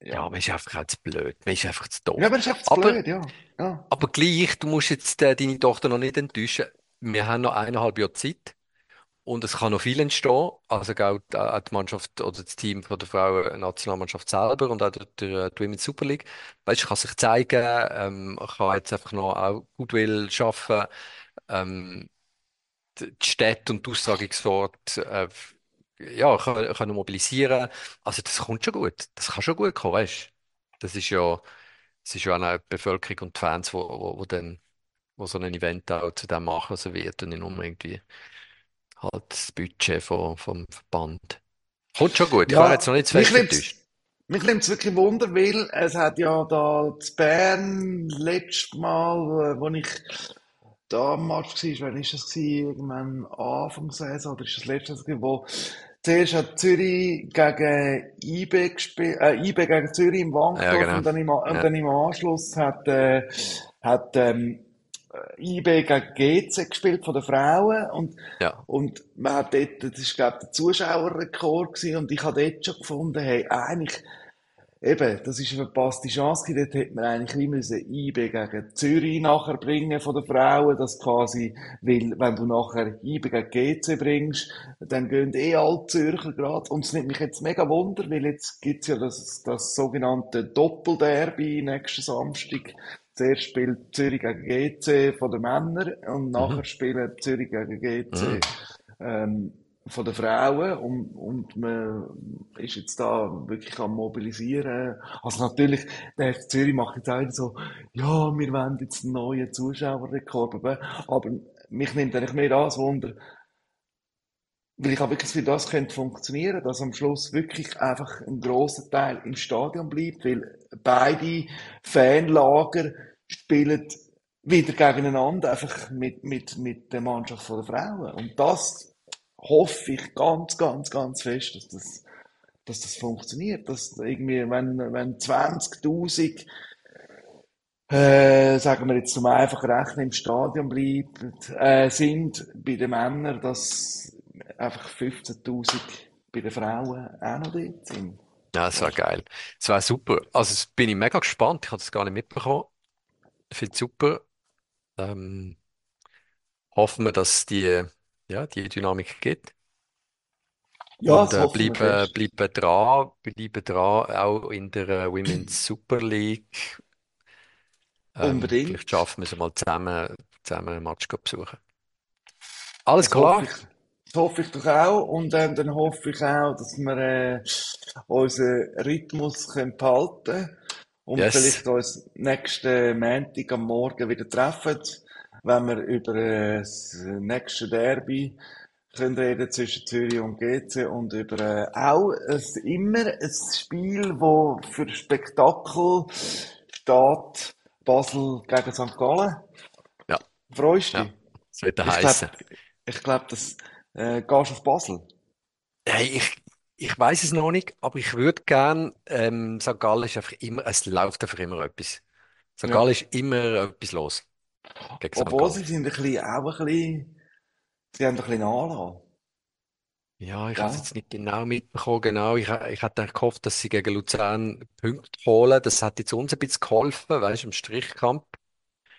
Ja, ja. man ist einfach auch zu blöd. Man ist einfach zu Ja, doof. aber das ist einfach zu Aber, blöd, ja. Ja. aber gleich, du musst jetzt äh, deine Tochter noch nicht enttäuschen. Wir haben noch eineinhalb Jahre Zeit und es kann noch viel entstehen. Also auch die, auch die Mannschaft oder das Team von der Frauen-Nationalmannschaft selber und auch der, der, die Women's Super League. Weißt, kann sich zeigen, ähm, kann jetzt einfach noch auch Goodwill schaffen. Ähm, die Städte und die Austragungsorte äh, ja, können, können mobilisieren. Also das kommt schon gut. Das kann schon gut kommen, weißt Das ist ja, das ist ja auch eine Bevölkerung und die Fans, wo, wo, wo dann, wo so ein Event auch zu dem machen so wird und nicht nur irgendwie halt das Budget vom, vom Verband. Kommt schon gut. Ich wäre jetzt noch nicht zu mich fest mich nimmt's wirklich Wunder, weil es hat ja da zu Bern letztes Mal, wo ich da am Match war, wann ist das? Irgendwann Anfang Saison, oder ist das letztes gewesen, wo zuerst hat Zürich gegen IB gespielt, äh, IB gegen Zürich im Ja, Wankdorf genau. und dann im, und Ja, dann im Anschluss hat, äh, hat, ähm, IB gegen GC gespielt von den Frauen und ja. und man hat dort, das ist, glaube ich, der Zuschauerrekord gewesen, und ich habe dort schon gefunden, hey, eigentlich, eben, das ist eine verpasste Chance dort hätte man eigentlich müssen IB gegen Zürich nachher bringen von den Frauen, das quasi, weil, wenn du nachher IB gegen GC bringst, dann gehen eh alle Zürcher gerade, und es nimmt mich jetzt mega Wunder, weil jetzt gibt's ja das, das sogenannte Doppelderby nächsten Samstag, Zuerst spielt Zürich gegen GC von den Männern und Mhm. nachher spielen Zürich gegen GC Mhm. ähm, von den Frauen und, und man ist jetzt da wirklich am Mobilisieren. Also natürlich, der FC Zürich macht jetzt auch so, ja, wir wollen jetzt einen neuen Zuschauerrekord, aber mich nimmt eigentlich mehr das Wunder, weil ich habe wirklich Gefühl, das könnte funktionieren, dass am Schluss wirklich einfach ein grosser Teil im Stadion bleibt, weil beide Fanlager spielen wieder gegeneinander, einfach mit, mit, mit der Mannschaft der Frauen. Und das hoffe ich ganz, ganz, ganz fest, dass das, dass das funktioniert. Dass irgendwie, wenn, wenn 20.000 äh, sagen wir jetzt zum einfach rechnen, im Stadion bleiben, äh, sind bei den Männern, dass einfach 15.000 bei den Frauen auch noch dort sind. Ja, das war geil. Das war super. Also jetzt bin ich mega gespannt. Ich habe das gar nicht mitbekommen. Finde super. Ähm, hoffen wir, dass die, ja, die Dynamik geht. Ja, Und äh, bleiben, bleiben dran, bleiben dran, auch in der äh, Women's Super League. Ähm, vielleicht Unbedingt. schaffen wir es mal zusammen, zusammen einen Match zu besuchen. Alles Das hoffe klar? ich, das hoffe ich doch auch. Und ähm, dann hoffe ich auch, dass wir äh, unseren Rhythmus können behalten und Yes. vielleicht uns nächsten Montag am Morgen wieder treffen, wenn wir über äh, das nächste Derby können reden zwischen Zürich und GC und über äh, auch ein, immer ein Spiel, wo für Spektakel steht, Basel gegen St. Gallen. Ja, Freust du ja. dich? Das wird Ich glaube, heißen. ich glaub, das äh, gehst auf Basel. Hey, ich, ich weiß es noch nicht, aber ich würde gern, ähm, St. Gallen ist einfach immer, es läuft einfach immer etwas. St. Ja. Gallen ist immer etwas los gegen. Obwohl sie sind ein bisschen, auch ein bisschen, sie haben ein bisschen Anlagen. Ja, ich habe es Ja, jetzt nicht genau mitbekommen, genau. Ich, ich hatte gehofft, dass sie gegen Luzern Punkte holen. Das hat jetzt uns ein bisschen geholfen, weißt du, im Strichkampf.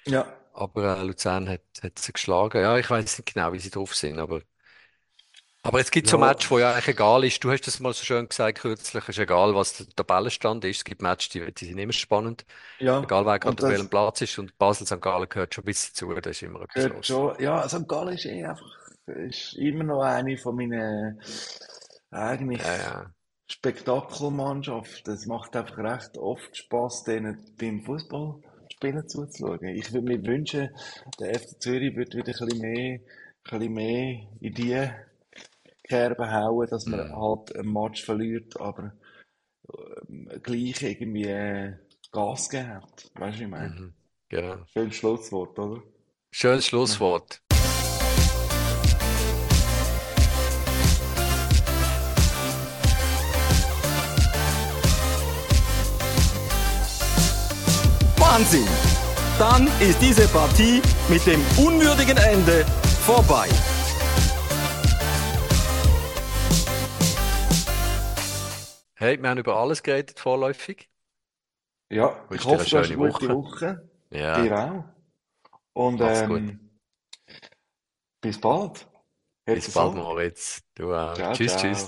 ja, Aber äh, Luzern hat, hat sie geschlagen. Ja, ich weiß nicht genau, wie sie drauf sind, aber, aber es gibt so ja, Matches, wo ja eigentlich egal ist. Du hast das mal so schön gesagt kürzlich, es ist egal, was der Tabellenstand ist. Es gibt Matches, die, die sind immer spannend. ja. Egal, wer gerade auf welchem das Platz ist. Und Basel, St. Gallen gehört schon ein bisschen dazu, da ist immer etwas los. schon, ja, St. Gallen ist eh einfach, ist immer noch eine von meinen eigentlich Ja, ja. Spektakelmannschaften. Es macht einfach recht oft Spaß, denen beim Fußball spielen zuzuschauen. Ich würde mir wünschen, der FC Zürich würde wieder ein bisschen mehr, ein bisschen mehr in die Kerbe hauen, dass man Mhm. halt einen Match verliert, aber ähm, gleich irgendwie äh, Gas gegeben hat. Weißt du, wie ich meine? Mhm. Genau. Schönes Schlusswort, oder? Schönes Schlusswort. Wahnsinn! Dann ist diese Partie mit dem unwürdigen Ende vorbei. Hey, wir haben über alles geredet vorläufig. Ja, ich hoffe, du hast eine schöne gute Woche. Woche. Ja, Dir auch. Und ähm, bis bald. Bis bald. Moritz. Du auch. Ciao, Tschüss, tschüss. ciao.